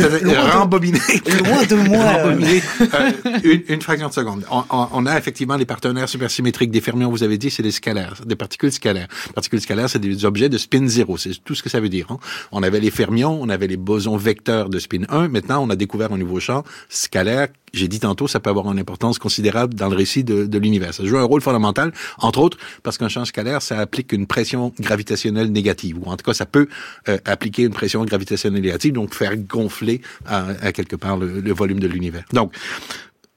rembobiner. Loin de moi. rembobiner euh, une, une fraction de seconde. On, on, on, a effectivement les partenaires supersymétriques des fermions, vous avez dit, c'est des scalaires, des particules scalaires. Particules scalaires, c'est des objets de spin 0, c'est tout ce que ça veut dire. Hein. On avait les fermions, on avait les bosons vecteurs de spin 1, maintenant on a découvert un nouveau champ scalaire j'ai dit tantôt, ça peut avoir une importance considérable dans le récit de, de l'univers. Ça joue un rôle fondamental, entre autres, parce qu'un champ scalaire, ça applique une pression gravitationnelle négative, ou en tout cas, ça peut euh, appliquer une pression gravitationnelle négative, donc faire gonfler à, à quelque part le, le volume de l'univers. Donc,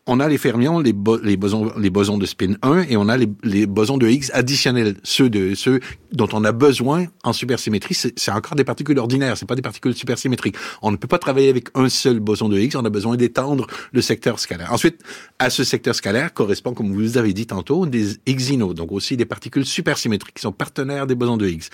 on a les fermions, les, bo les, bosons, les bosons de spin 1 et on a les, les, bosons de Higgs additionnels, ceux de ceux dont on a besoin en supersymétrie. C'est encore des particules ordinaires, c'est pas des particules supersymétriques. On ne peut pas travailler avec un seul boson de Higgs, on a besoin d'étendre le secteur scalaire. Ensuite, à ce secteur scalaire correspond, comme vous avez dit tantôt, des Higgsino, donc aussi des particules supersymétriques qui sont partenaires des bosons de Higgs.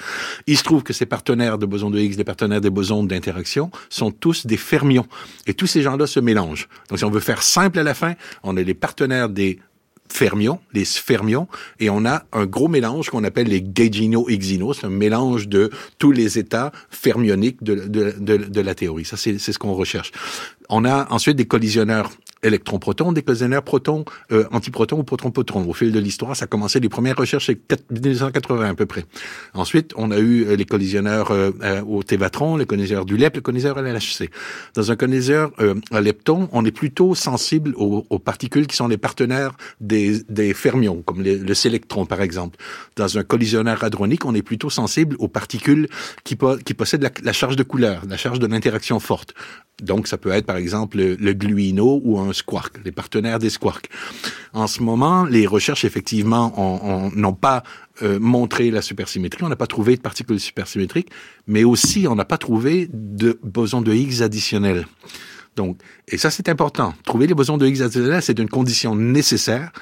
Il se trouve que ces partenaires de bosons de Higgs, les partenaires des bosons d'interaction, sont tous des fermions. Et tous ces gens-là se mélangent. Donc si on veut faire simple à la fin, on est les partenaires des fermions, les sfermions, et on a un gros mélange qu'on appelle les gaugino-exino. C'est un mélange de tous les états fermioniques de, de, de, de la théorie. Ça, c'est ce qu'on recherche. On a ensuite des collisionneurs électron-proton, des collisionnaires proton, euh, antiproton ou proton-proton. Au fil de l'histoire, ça a commencé, les premières recherches, c'est 1980 à peu près. Ensuite, on a eu euh, les collisionneurs euh, euh, au Tévatron, les collisionneurs du LEP, les collisionneurs à l'LHC. Dans un colliseur à lepton, on est plutôt sensible aux, aux, particules qui sont les partenaires des, des fermions, comme le, le sélectron par exemple. Dans un collisionneur hadronique, on est plutôt sensible aux particules qui, po qui possèdent la, la charge de couleur, la charge de l'interaction forte. Donc, ça peut être, par exemple, le, le gluino ou un squark, les partenaires des squarks. En ce moment, les recherches, effectivement, n'ont pas euh, montré la supersymétrie. On n'a pas trouvé de particules supersymétriques, mais aussi, on n'a pas trouvé de boson de Higgs additionnel. Donc, et ça, c'est important. Trouver les bosons de Higgs additionnels, c'est une condition nécessaire,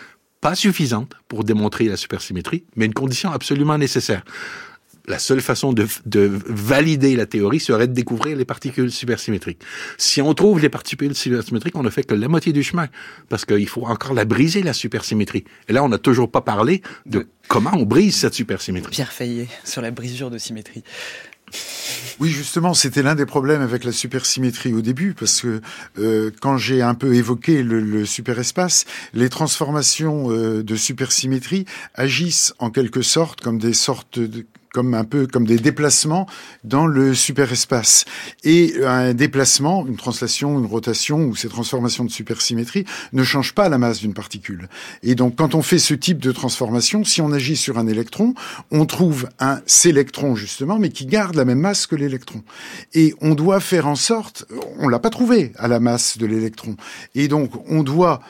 pas suffisante pour démontrer la supersymétrie, mais une condition absolument nécessaire la seule façon de, de, valider la théorie serait de découvrir les particules supersymétriques. Si on trouve les particules supersymétriques, on ne fait que la moitié du chemin, parce qu'il faut encore la briser, la supersymétrie. Et là, on n'a toujours pas parlé de comment on brise cette supersymétrie. Pierre Fayet, sur la brisure de symétrie. Oui, justement, c'était l'un des problèmes avec la supersymétrie au début, parce que euh, quand j'ai un peu évoqué le, le superespace, les transformations euh, de supersymétrie agissent en quelque sorte comme des sortes de comme un peu comme des déplacements dans le superespace. Et un déplacement, une translation, une rotation ou ces transformations de supersymétrie ne changent pas la masse d'une particule. Et donc quand on fait ce type de transformation, si on agit sur un électron, on trouve un sélectron justement, mais qui garde la même masse que l'électron. Et on doit faire en sorte, on l'a pas trouvé à la masse de l'électron. Et donc on doit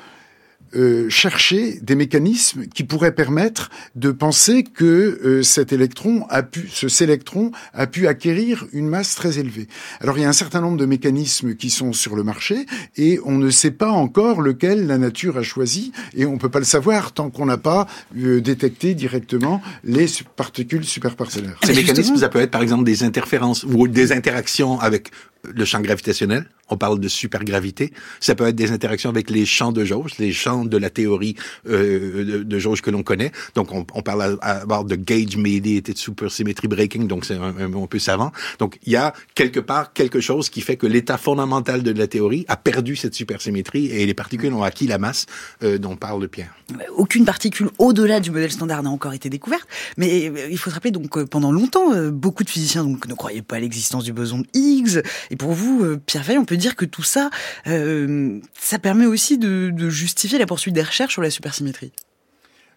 euh, chercher des mécanismes qui pourraient permettre de penser que euh, cet électron a pu, ce sélectron a pu acquérir une masse très élevée. Alors il y a un certain nombre de mécanismes qui sont sur le marché et on ne sait pas encore lequel la nature a choisi et on peut pas le savoir tant qu'on n'a pas euh, détecté directement les particules superparcellaires. Ces mécanismes, ça peut être par exemple des interférences ou des interactions avec le champ gravitationnel, on parle de supergravité. Ça peut être des interactions avec les champs de jauge, les champs de la théorie euh, de, de, jauge que l'on connaît. Donc, on, parle à, à, de gauge mediated supersymmetry breaking, donc c'est un, peu savant. Donc, il y a quelque part quelque chose qui fait que l'état fondamental de la théorie a perdu cette supersymétrie et les particules ont acquis la masse euh, dont parle Pierre. Aucune particule au-delà du modèle standard n'a encore été découverte, mais euh, il faut se rappeler donc pendant longtemps, beaucoup de physiciens ne croyaient pas à l'existence du boson de Higgs. Et pour vous, Pierre Fay, on peut dire que tout ça, euh, ça permet aussi de, justifier la poursuite des recherches sur la supersymétrie.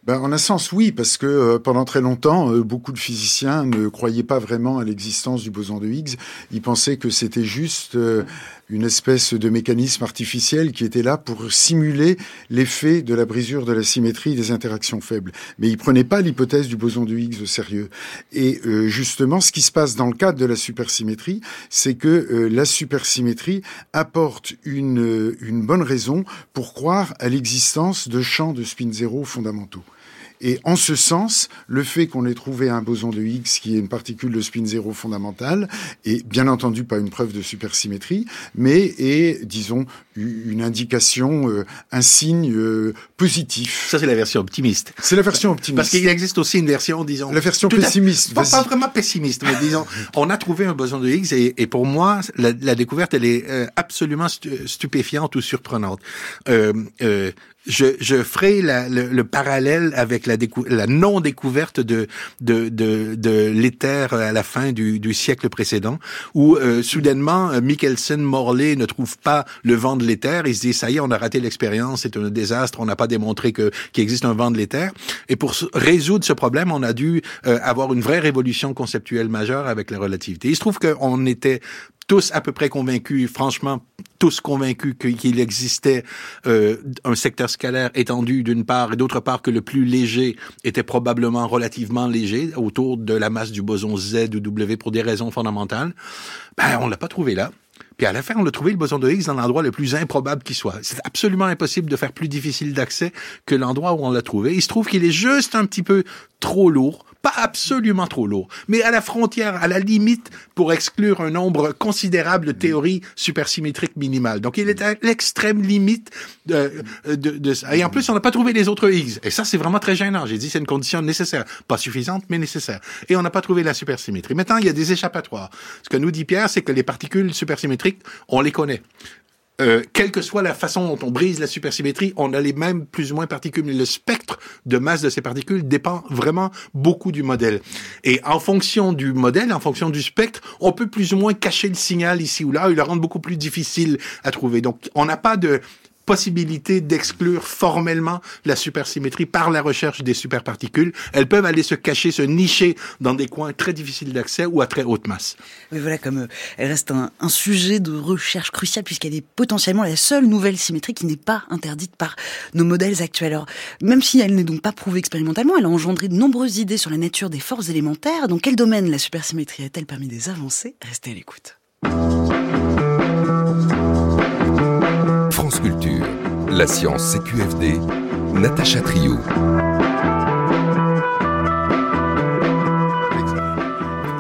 Ben, en un sens, oui, parce que euh, pendant très longtemps, euh, beaucoup de physiciens ne croyaient pas vraiment à l'existence du boson de Higgs. Ils pensaient que c'était juste euh, une espèce de mécanisme artificiel qui était là pour simuler l'effet de la brisure de la symétrie des interactions faibles. Mais ils prenaient pas l'hypothèse du boson de Higgs au sérieux. Et euh, justement, ce qui se passe dans le cadre de la supersymétrie, c'est que euh, la supersymétrie apporte une, une bonne raison pour croire à l'existence de champs de spin zéro fondamentaux. Et en ce sens, le fait qu'on ait trouvé un boson de Higgs qui est une particule de spin zéro fondamentale est bien entendu pas une preuve de supersymétrie, mais est, disons, une indication, euh, un signe euh, positif. Ça, c'est la version optimiste. C'est la version optimiste. Parce qu'il existe aussi une version, disons... La version pessimiste. Pas, pas, vraiment pessimiste, mais disons, *laughs* on a trouvé un boson de Higgs et, et pour moi, la, la, découverte, elle est euh, absolument stupéfiante ou surprenante. Euh, je, je ferai la, le, le, parallèle avec la, la non-découverte de, de, de, de l'éther à la fin du, du siècle précédent, où euh, soudainement, Michelson, Morley ne trouvent pas le vent de l'éther. Ils se disent, ça y est, on a raté l'expérience, c'est un désastre, on n'a pas démontré que qu'il existe un vent de l'éther. Et pour résoudre ce problème, on a dû euh, avoir une vraie révolution conceptuelle majeure avec la relativité. Il se trouve qu'on était tous à peu près convaincus, franchement, tous convaincus qu'il existait euh, un secteur scalaire étendu d'une part et d'autre part que le plus léger était probablement relativement léger autour de la masse du boson Z ou W pour des raisons fondamentales. Ben, on l'a pas trouvé là. Puis à la fin, on a trouvé le boson de Higgs dans l'endroit le plus improbable qui soit. C'est absolument impossible de faire plus difficile d'accès que l'endroit où on l'a trouvé. Il se trouve qu'il est juste un petit peu trop lourd pas absolument trop lourd, mais à la frontière, à la limite pour exclure un nombre considérable de théories supersymétriques minimales. Donc il est à l'extrême limite de, de, de, ça. Et en plus, on n'a pas trouvé les autres Higgs. Et ça, c'est vraiment très gênant. J'ai dit c'est une condition nécessaire. Pas suffisante, mais nécessaire. Et on n'a pas trouvé la supersymétrie. Maintenant, il y a des échappatoires. Ce que nous dit Pierre, c'est que les particules supersymétriques, on les connaît euh, quelle que soit la façon dont on brise la supersymétrie, on a les mêmes plus ou moins particules. Mais le spectre de masse de ces particules dépend vraiment beaucoup du modèle. Et en fonction du modèle, en fonction du spectre, on peut plus ou moins cacher le signal ici ou là et le rendre beaucoup plus difficile à trouver. Donc, on n'a pas de possibilité d'exclure formellement la supersymétrie par la recherche des superparticules. Elles peuvent aller se cacher, se nicher dans des coins très difficiles d'accès ou à très haute masse. Mais voilà, comme euh, elle reste un, un, sujet de recherche crucial puisqu'elle est potentiellement la seule nouvelle symétrie qui n'est pas interdite par nos modèles actuels. Alors, même si elle n'est donc pas prouvée expérimentalement, elle a engendré de nombreuses idées sur la nature des forces élémentaires. Dans quel domaine la supersymétrie a-t-elle permis des avancées? Restez à l'écoute. La science CQFD, Natacha Trio.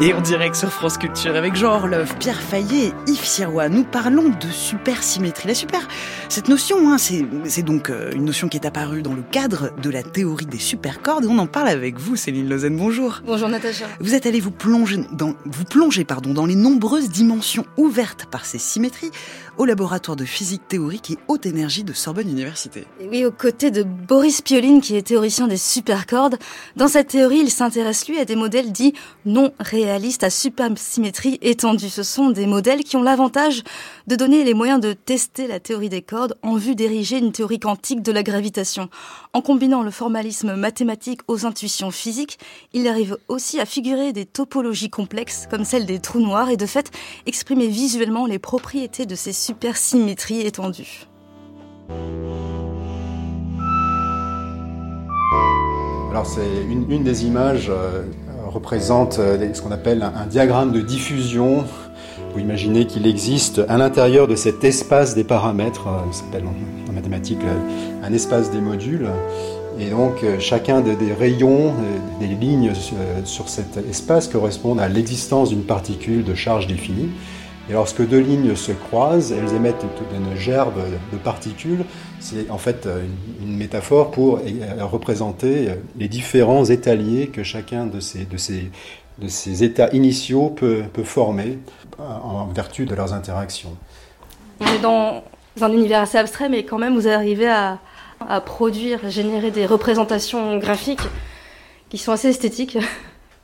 Et en direct sur France Culture avec Jean Orlov, Pierre Fayet et Yves Sirois, nous parlons de supersymétrie. La super, cette notion, hein, c'est donc euh, une notion qui est apparue dans le cadre de la théorie des supercordes et on en parle avec vous, Céline Lausanne. Bonjour. Bonjour Natacha. Vous êtes allé vous plonger dans, vous plonger, pardon, dans les nombreuses dimensions ouvertes par ces symétries au laboratoire de physique théorique et haute énergie de Sorbonne Université. Et oui, aux côtés de Boris Pioline, qui est théoricien des supercordes. Dans cette théorie, il s'intéresse lui à des modèles dits non réalistes à supersymétrie étendue. Ce sont des modèles qui ont l'avantage de donner les moyens de tester la théorie des cordes en vue d'ériger une théorie quantique de la gravitation. En combinant le formalisme mathématique aux intuitions physiques, il arrive aussi à figurer des topologies complexes comme celle des trous noirs et de fait exprimer visuellement les propriétés de ces supersymétrie étendue. Alors c'est une, une, des images euh, représente euh, ce qu'on appelle un, diagramme de diffusion. Vous imaginez qu'il existe à l'intérieur de cet espace des paramètres, euh, ça s'appelle en, mathématiques euh, un espace des modules. Et donc chacun de, des rayons, des lignes sur cet espace correspondent à l'existence d'une particule de charge définie. Et lorsque deux lignes se croisent, elles émettent une gerbe de particules. C'est en fait une, une, métaphore pour représenter les différents étaliers que chacun de ces, de ces, de ces états initiaux peut, peut former en vertu de leurs interactions. On est dans un univers assez abstrait, mais quand même vous arrivez à, à produire, à générer des représentations graphiques qui sont assez esthétiques,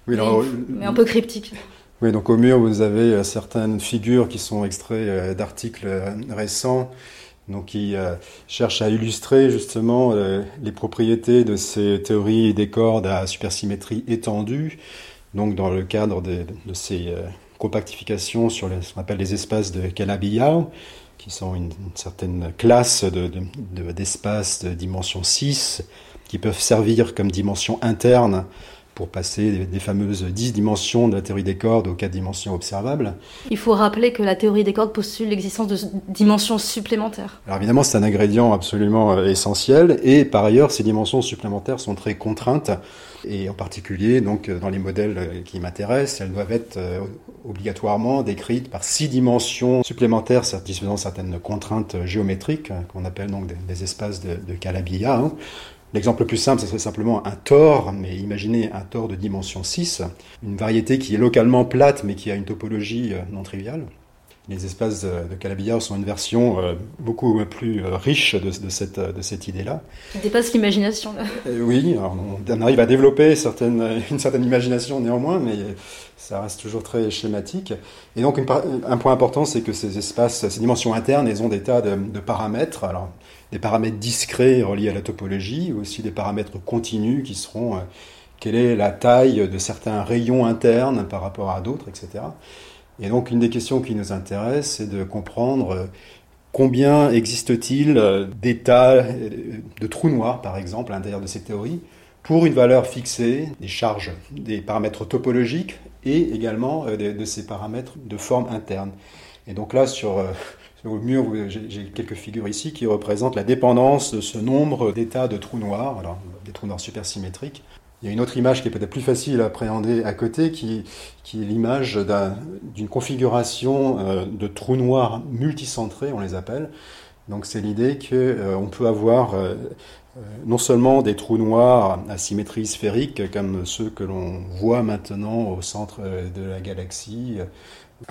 oui, alors, mais, *laughs* mais un peu cryptiques. Oui, donc au mur, vous avez certaines figures qui sont extraits d'articles récents, donc qui euh, cherchent à illustrer justement euh, les propriétés de ces théories des cordes à supersymétrie étendue, donc dans le cadre de, ces euh, compactifications sur ce qu'on appelle les espaces de Calabi-Yau, qui sont une, certaine classe d'espaces de, de, de, dimension 6, qui peuvent servir comme dimension interne pour passer des, fameuses 10 dimensions de la théorie des cordes aux 4 dimensions observables. Il faut rappeler que la théorie des cordes postule l'existence de dimensions supplémentaires. Alors évidemment, c'est un ingrédient absolument essentiel, et par ailleurs, ces dimensions supplémentaires sont très contraintes, et en particulier, donc, dans les modèles qui m'intéressent, elles doivent être obligatoirement décrites par six dimensions supplémentaires satisfaisant certaines contraintes géométriques, qu'on appelle donc des, espaces de, de Calabi-Yau. Hein. L'exemple le plus simple, ce serait simplement un tor, mais imaginez un tor de dimension 6, une variété qui est localement plate, mais qui a une topologie non triviale. Les espaces de Calabi-Yau sont une version beaucoup plus riche de, de cette, de cette idée-là. Qui dépasse l'imagination. oui, on arrive à développer *laughs* une certaine imagination néanmoins, mais ça reste toujours très schématique. Et donc une, un point important, c'est que ces espaces, ces dimensions internes, elles ont des tas de, de paramètres. Alors des paramètres discrets reliés à la topologie, aussi des paramètres continus qui seront euh, quelle est la taille de certains rayons internes par rapport à d'autres, etc. Et donc une des questions qui nous intéresse, c'est de comprendre euh, combien existe-t-il euh, d'états de trous noirs, par exemple, à l'intérieur de ces théories, pour une valeur fixée des charges, des paramètres topologiques et également de, de ces paramètres de forme interne. Et donc là, sur au mur, j'ai quelques figures ici qui représentent la dépendance de ce nombre d'états de trous noirs, alors des trous noirs supersymétriques. Il y a une autre image qui est peut-être plus facile à appréhender à côté, qui, qui est l'image d'une configuration euh, de trous noirs multicentrés, on les appelle. Donc c'est l'idée qu'on euh, peut avoir euh, non seulement des trous noirs à symétrie sphérique, comme ceux que l'on voit maintenant au centre de la galaxie,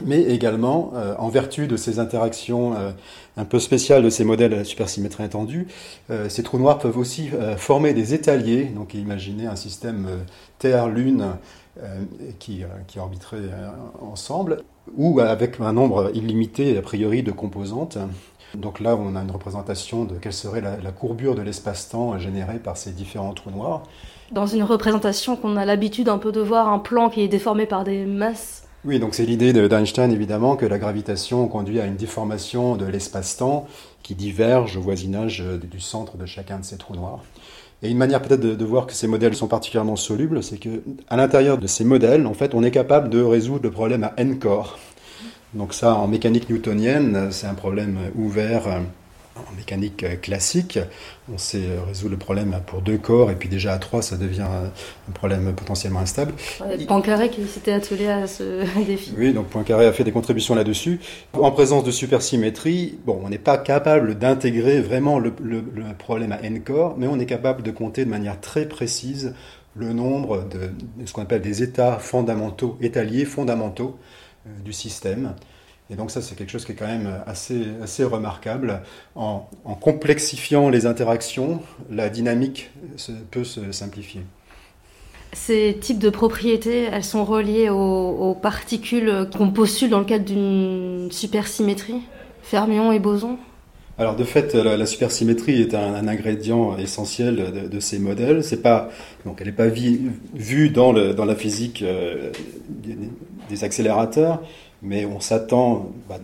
mais également, euh, en vertu de ces interactions euh, un peu spéciales de ces modèles à supersymétrie étendue, euh, ces trous noirs peuvent aussi former des étaliers. Donc imaginez un système Terre-Lune qui, qui orbiterait ensemble, ou avec un nombre illimité, a priori, de composantes. Donc là, on a une représentation de quelle serait la, la courbure de l'espace-temps générée par ces différents trous noirs. Dans une représentation qu'on a l'habitude un peu de voir, un plan qui est déformé par des masses oui, donc c'est l'idée d'Einstein évidemment que la gravitation conduit à une déformation de l'espace-temps qui diverge au voisinage euh, du centre de chacun de ces trous noirs. Et une manière peut-être de, voir que ces modèles sont particulièrement solubles, c'est que à l'intérieur de ces modèles, en fait, on est capable de résoudre le problème à n corps. Donc ça, en mécanique newtonienne, c'est un problème ouvert euh, en mécanique euh, classique, on sait euh, résoudre le problème pour deux corps, et puis déjà à trois, ça devient un problème potentiellement instable. Poincaré qui s'était attelé à ce *laughs* défi. Oui, donc Poincaré a fait des contributions là-dessus. En présence de supersymétrie, bon, on n'est pas capable d'intégrer vraiment le, problème à n corps, mais on est capable de compter de manière très précise le nombre de, ce qu'on appelle des états fondamentaux, étaliers fondamentaux euh, du système. Et donc ça, c'est quelque chose qui est quand même assez, assez remarquable. En, complexifiant les interactions, la dynamique peut se simplifier. Ces types de propriétés, elles sont reliées aux, particules qu'on postule dans le cadre d'une supersymétrie, fermions et bosons? Alors de fait, la, supersymétrie est un, ingrédient essentiel de, ces modèles. C'est pas donc elle n'est pas vue dans, le, dans la physique euh, des, accélérateurs, mais on s'attend bah,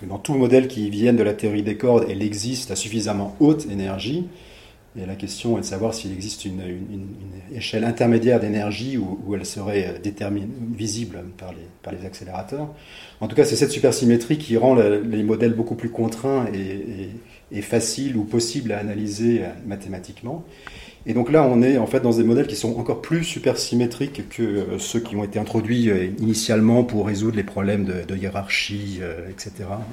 que dans tout modèle qui vienne de la théorie des cordes, elle existe à suffisamment haute énergie. Et la question est de savoir s'il existe une, échelle intermédiaire d'énergie où, elle serait visible par les, accélérateurs. En tout cas, c'est cette supersymétrie qui rend les modèles beaucoup plus contraints et, et faciles ou possibles à analyser mathématiquement. Et donc là, on est en fait dans des modèles qui sont encore plus supersymétriques que euh, ceux qui ont été introduits euh, initialement pour résoudre les problèmes de, hiérarchie, euh, etc.,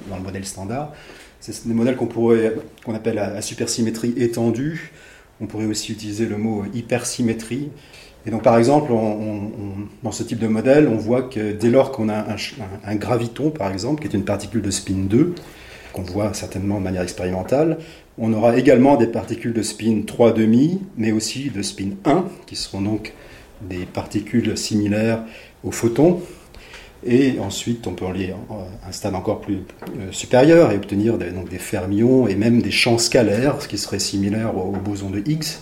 dans le modèle standard. C'est des modèles qu'on pourrait, appelle à, supersymétrie étendue. On pourrait aussi utiliser le mot hypersymétrie. Et donc, par exemple, dans ce type de modèle, on voit que dès lors qu'on a un, un, graviton, par exemple, qui est une particule de spin 2, qu'on voit certainement de manière expérimentale, on aura également des particules de spin 3,5, mais aussi de spin 1, qui seront donc des particules similaires aux photons. Et ensuite, on peut aller à un stade encore plus euh, supérieur et obtenir des, des fermions et même des champs scalaires, ce qui serait similaire au, boson de Higgs.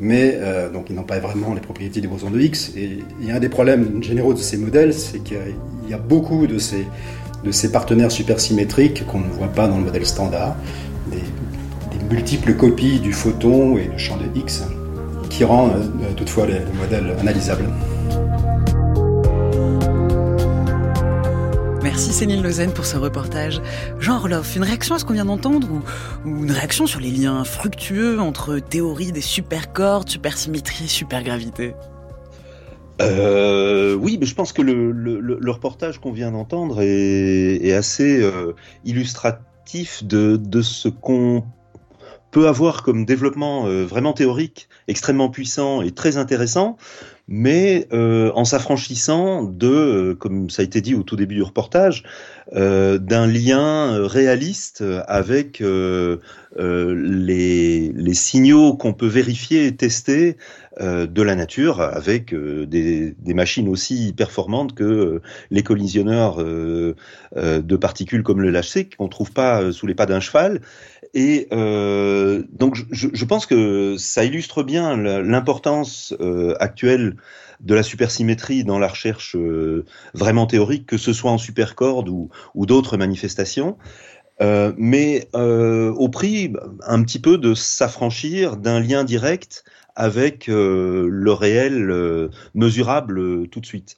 Mais euh, donc ils n'ont pas vraiment les propriétés du boson de Higgs. Et un des problèmes généraux de ces modèles, c'est qu'il y, a beaucoup de ces partenaires supersymétriques qu'on ne voit pas dans le modèle standard multiples copies du photon et du champ de X, qui rend euh, toutefois les, modèles analysables. Merci Céline Lausanne pour ce reportage. Jean Orloff, une réaction à ce qu'on vient d'entendre ou, une réaction sur les liens fructueux entre théorie des supercordes, supersymétrie et supergravité? Euh, oui, mais je pense que le, reportage qu'on vient d'entendre est, assez euh, illustratif de, de ce qu'on peut avoir comme développement euh, vraiment théorique, extrêmement puissant et très intéressant, mais euh, en s'affranchissant de, euh, comme ça a été dit au tout début du reportage, d'un lien réaliste avec les, signaux qu'on peut vérifier et tester de la nature avec des, machines aussi performantes que les collisionneurs de particules comme le LHC qu'on trouve pas sous les pas d'un cheval et euh, donc je, je, pense que ça illustre bien l'importance euh, actuelle de la supersymétrie dans la recherche euh, vraiment théorique, que ce soit en supercorde ou, ou d'autres manifestations. Euh, mais euh, au prix un petit peu de s'affranchir d'un lien direct avec le réel mesurable tout de suite.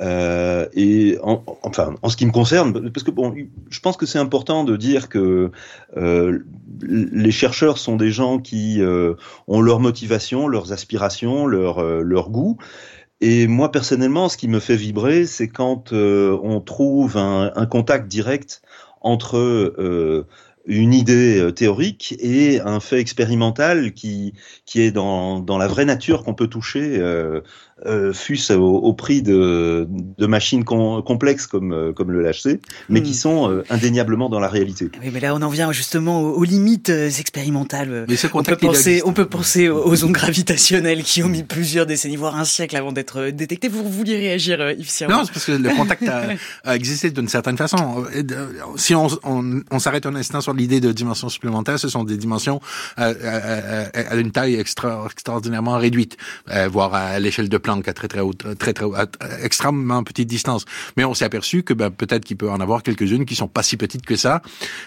Euh, et en, enfin, en ce qui me concerne, parce que bon, je pense que c'est important de dire que euh, les chercheurs sont des gens qui euh, ont leur motivation, leurs aspirations, leur euh, leur goût. Et moi personnellement, ce qui me fait vibrer, c'est quand euh, on trouve un, un, contact direct entre une idée théorique et un fait expérimental qui, qui est dans, dans la vraie nature qu'on peut toucher euh, fût-ce au, prix de, de machines complexes comme, euh, comme le LHC, mais qui hmm. sont euh, indéniablement dans la réalité. Oui, mais là, on en vient justement aux, limites expérimentales. Mais on, peut penser, on peut penser aux ondes gravitationnelles qui ont mis plusieurs décennies, voire un siècle avant d'être détectées. Vous vouliez réagir, Yves Non, c'est parce que le contact a, *laughs* existé d'une certaine façon. Si on, on, on s'arrête un instant sur l'idée de dimensions supplémentaires, ce sont des dimensions à, à, à une taille extra, extraordinairement réduite, voire à l'échelle de À très très haute, très très extrêmement petite distance. Mais on s'est aperçu que ben, peut-être qu'il peut en avoir quelques-unes qui sont pas si petites que ça.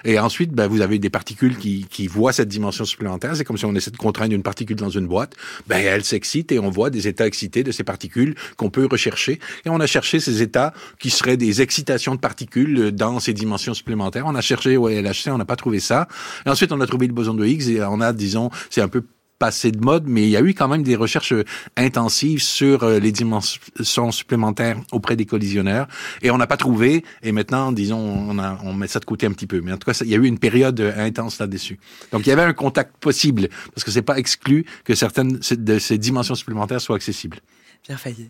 Et ensuite, ben, vous avez des particules qui, qui voient cette dimension supplémentaire. C'est comme si on essaie de contraindre une particule dans une boîte. Ben, elle s'excite et on voit des états excités de ces particules qu'on peut rechercher. Et on a cherché ces états qui seraient des excitations de particules dans ces dimensions supplémentaires. On a cherché au LHC, on n'a pas trouvé ça. Et ensuite, on a trouvé le boson de Higgs et on a, disons, c'est un peu passé de mode, mais il y a eu quand même des recherches intensives sur euh, les dimensions supplémentaires auprès des collisionneurs, et on n'a pas trouvé. Et maintenant, disons, on, a, on met ça de côté un petit peu. Mais en tout cas, il y a eu une période intense là-dessus. Donc, il y avait un contact possible, parce que c'est pas exclu que certaines de ces dimensions supplémentaires soient accessibles. Pierre Fayet.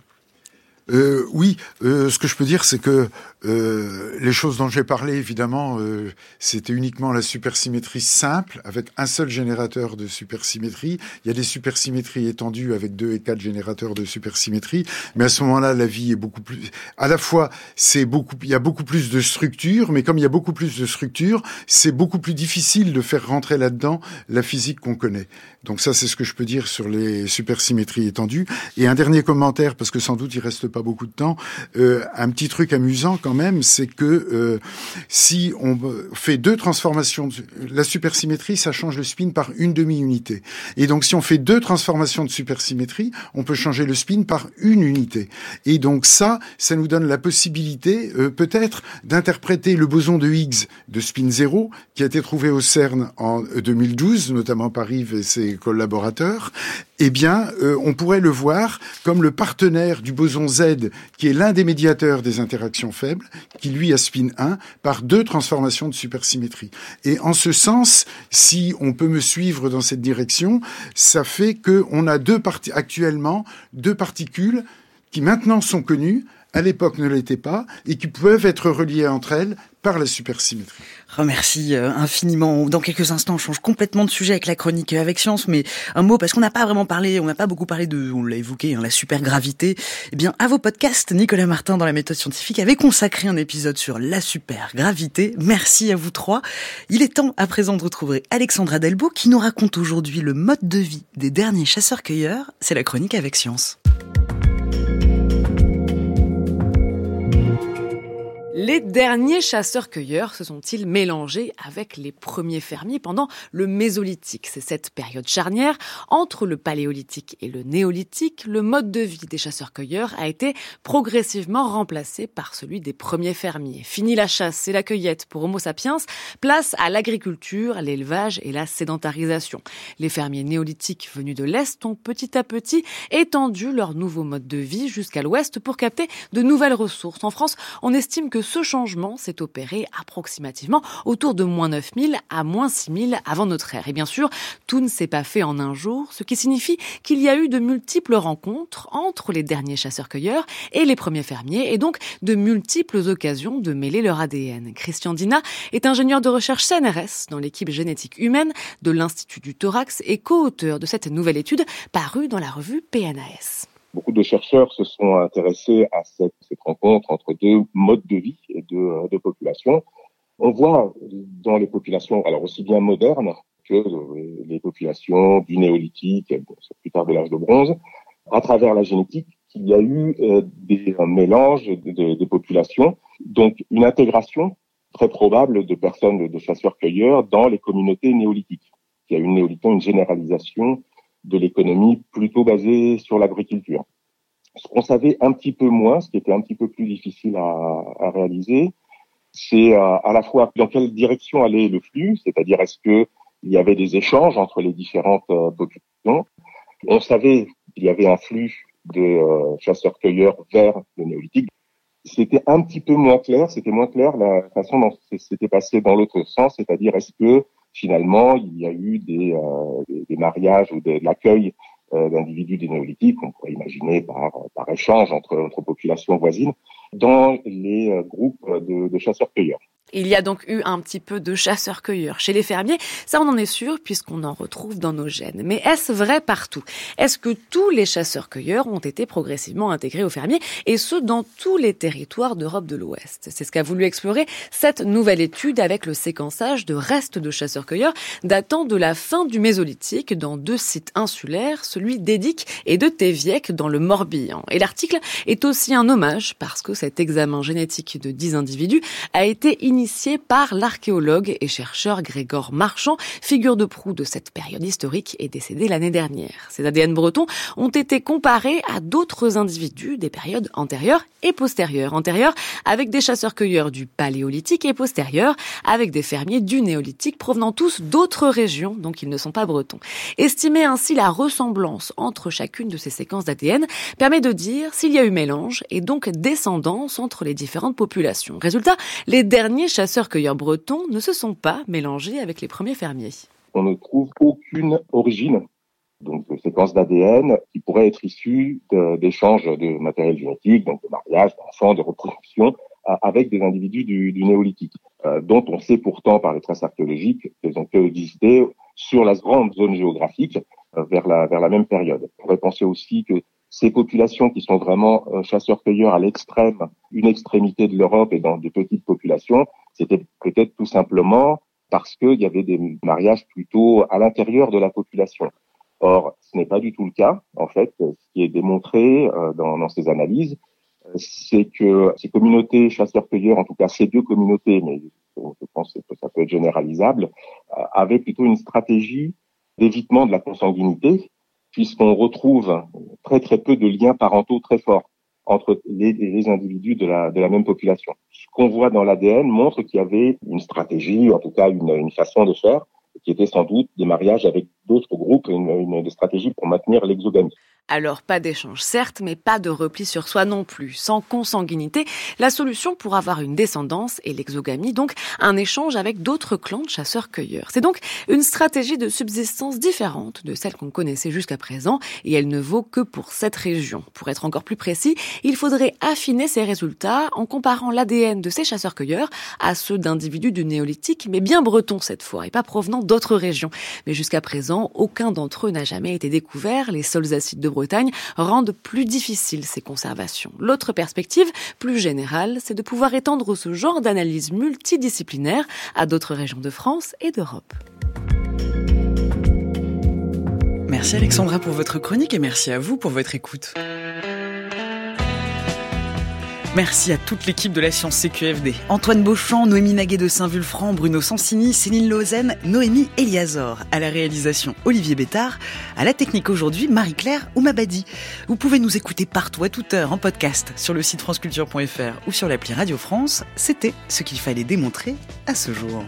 Euh, oui, euh, ce que je peux dire, c'est que euh, les choses dont j'ai parlé, évidemment, euh, c'était uniquement la supersymétrie simple, avec un seul générateur de supersymétrie. Il y a des supersymétries étendues avec deux et quatre générateurs de supersymétrie, mais à ce moment-là, la vie est beaucoup plus. À la fois, c'est beaucoup, il y a beaucoup plus de structures, mais comme il y a beaucoup plus de structures, c'est beaucoup plus difficile de faire rentrer là-dedans la physique qu'on connaît. Donc ça, c'est ce que je peux dire sur les supersymétries étendues. Et un dernier commentaire, parce que sans doute il reste pas beaucoup de temps, euh, un petit truc amusant quand même, c'est que euh, si on fait deux transformations, la supersymétrie, ça change le spin par une demi-unité. Et donc si on fait deux transformations de supersymétrie, on peut changer le spin par une unité. Et donc ça, ça nous donne la possibilité euh, peut-être d'interpréter le boson de Higgs de spin 0, qui a été trouvé au CERN en 2012, notamment par Yves et ses collaborateurs, eh bien, euh, on pourrait le voir comme le partenaire du boson Z, qui est l'un des médiateurs des interactions faibles, qui lui a spin 1, par deux transformations de supersymétrie. Et en ce sens, si on peut me suivre dans cette direction, ça fait qu'on a deux actuellement deux particules qui maintenant sont connues, à l'époque ne l'étaient pas, et qui peuvent être reliées entre elles par la supersymétrie. Remercie euh, infiniment. Dans quelques instants, on change complètement de sujet avec la chronique avec science, mais un mot parce qu'on n'a pas vraiment parlé, on n'a pas beaucoup parlé de, on l'a évoqué, hein, la supergravité. Eh bien, à vos podcasts, Nicolas Martin dans la méthode scientifique avait consacré un épisode sur la supergravité. Merci à vous trois. Il est temps à présent de retrouver Alexandra Delbo qui nous raconte aujourd'hui le mode de vie des derniers chasseurs-cueilleurs. C'est la chronique avec science. Les derniers chasseurs-cueilleurs se sont-ils mélangés avec les premiers fermiers pendant le Mésolithique? C'est cette période charnière entre le Paléolithique et le Néolithique. Le mode de vie des chasseurs-cueilleurs a été progressivement remplacé par celui des premiers fermiers. Fini la chasse et la cueillette pour Homo sapiens, place à l'agriculture, l'élevage et la sédentarisation. Les fermiers néolithiques venus de l'Est ont petit à petit étendu leur nouveau mode de vie jusqu'à l'Ouest pour capter de nouvelles ressources. En France, on estime que ce changement s'est opéré approximativement autour de moins 9000 à moins 6000 avant notre ère. Et bien sûr, tout ne s'est pas fait en un jour, ce qui signifie qu'il y a eu de multiples rencontres entre les derniers chasseurs-cueilleurs et les premiers fermiers, et donc de multiples occasions de mêler leur ADN. Christian Dina est ingénieur de recherche CNRS dans l'équipe génétique humaine de l'Institut du Thorax et co-auteur de cette nouvelle étude parue dans la revue PNAS. Beaucoup de chercheurs se sont intéressés à cette, cette rencontre entre deux modes de vie et deux, deux populations. On voit dans les populations, alors aussi bien modernes que les populations du néolithique, plus tard de l'âge de bronze, à travers la génétique, qu'il y a eu euh, des mélanges des de populations, donc une intégration très probable de personnes de chasseurs-cueilleurs dans les communautés néolithiques. Il y a une néolithique, une généralisation de l'économie plutôt basée sur l'agriculture. Ce qu'on savait un petit peu moins, ce qui était un petit peu plus difficile à, réaliser, c'est à, euh, à la fois dans quelle direction allait le flux, c'est-à-dire est-ce que il y avait des échanges entre les différentes euh, populations. On savait qu'il y avait un flux de euh, chasseurs-cueilleurs vers le néolithique. C'était un petit peu moins clair, c'était moins clair la façon dont c'était passé dans l'autre sens, c'est-à-dire est-ce que finalement, il y a eu des, euh, mariages ou de, l'accueil d'individus des néolithiques, on pourrait imaginer par, échange entre, entre populations voisines, dans les groupes de, de chasseurs-cueilleurs. Il y a donc eu un petit peu de chasseurs-cueilleurs chez les fermiers, ça on en est sûr puisqu'on en retrouve dans nos gènes. Mais est-ce vrai partout? Est-ce que tous les chasseurs-cueilleurs ont été progressivement intégrés aux fermiers et ce dans tous les territoires d'Europe de l'Ouest? C'est ce qu'a voulu explorer cette nouvelle étude avec le séquençage de restes de chasseurs-cueilleurs datant de la fin du Mésolithique dans deux sites insulaires, celui d'Edic et de Téviec dans le Morbihan. Et l'article est aussi un hommage parce que cet examen génétique de 10 individus a été initié par l'archéologue et chercheur Grégor Marchand, figure de proue de cette période historique et décédé l'année dernière. Ces ADN bretons ont été comparés à d'autres individus des périodes antérieures et postérieures. Antérieures avec des chasseurs-cueilleurs du paléolithique et postérieures avec des fermiers du néolithique provenant tous d'autres régions, donc ils ne sont pas bretons. Estimer ainsi la ressemblance entre chacune de ces séquences d'ADN permet de dire s'il y a eu mélange et donc descendance entre les différentes populations. Résultat, les derniers chasseurs-cueilleurs bretons ne se sont pas mélangés avec les premiers fermiers. On ne trouve aucune origine donc de séquences d'ADN qui pourraient être issues d'échanges de, matériel génétique, donc de mariage, d'enfants, de reproduction, avec des individus du, néolithique, euh, dont on sait pourtant par les traces archéologiques qu'elles ont pu exister sur la grande zone géographique euh, vers, la, vers la même période. On pourrait penser aussi que ces populations qui sont vraiment euh, chasseurs-cueilleurs à l'extrême, une extrémité de l'Europe et dans des petites populations, c'était peut-être tout simplement parce qu'il y avait des mariages plutôt à l'intérieur de la population. Or, ce n'est pas du tout le cas. En fait, ce qui est démontré euh, dans, ces analyses, euh, c'est que ces communautés chasseurs-cueilleurs, en tout cas ces deux communautés, mais je pense que ça peut être généralisable, avaient plutôt une stratégie d'évitement de la consanguinité puisqu'on retrouve très très peu de liens parentaux très forts entre les, les individus de la, de la, même population. Ce qu'on voit dans l'ADN montre qu'il y avait une stratégie, en tout cas une, une, façon de faire, qui était sans doute des mariages avec d'autres groupes, une, une, des stratégies pour maintenir l'exogamie. Alors pas d'échange certes, mais pas de repli sur soi non plus. Sans consanguinité, la solution pour avoir une descendance est l'exogamie, donc un échange avec d'autres clans de chasseurs-cueilleurs. C'est donc une stratégie de subsistance différente de celle qu'on connaissait jusqu'à présent, et elle ne vaut que pour cette région. Pour être encore plus précis, il faudrait affiner ces résultats en comparant l'ADN de ces chasseurs-cueilleurs à ceux d'individus du néolithique, mais bien bretons cette fois, et pas provenant d'autres régions. Mais jusqu'à présent, aucun d'entre eux n'a jamais été découvert. Les sols acides de Rendent plus difficiles ces conservations. L'autre perspective, plus générale, c'est de pouvoir étendre ce genre d'analyse multidisciplinaire à d'autres régions de France et d'Europe. Merci Alexandra pour votre chronique et merci à vous pour votre écoute. Merci à toute l'équipe de la science CQFD. Antoine Beauchamp, Noémie Naguet de Saint-Vulfranc, Bruno Sansini, Céline Lauzen, Noémie Eliazor. À la réalisation, Olivier Bétard. À la technique aujourd'hui, Marie-Claire Oumabadi. Vous pouvez nous écouter partout à toute heure en podcast sur le site franceculture.fr ou sur l'appli Radio France. C'était ce qu'il fallait démontrer à ce jour.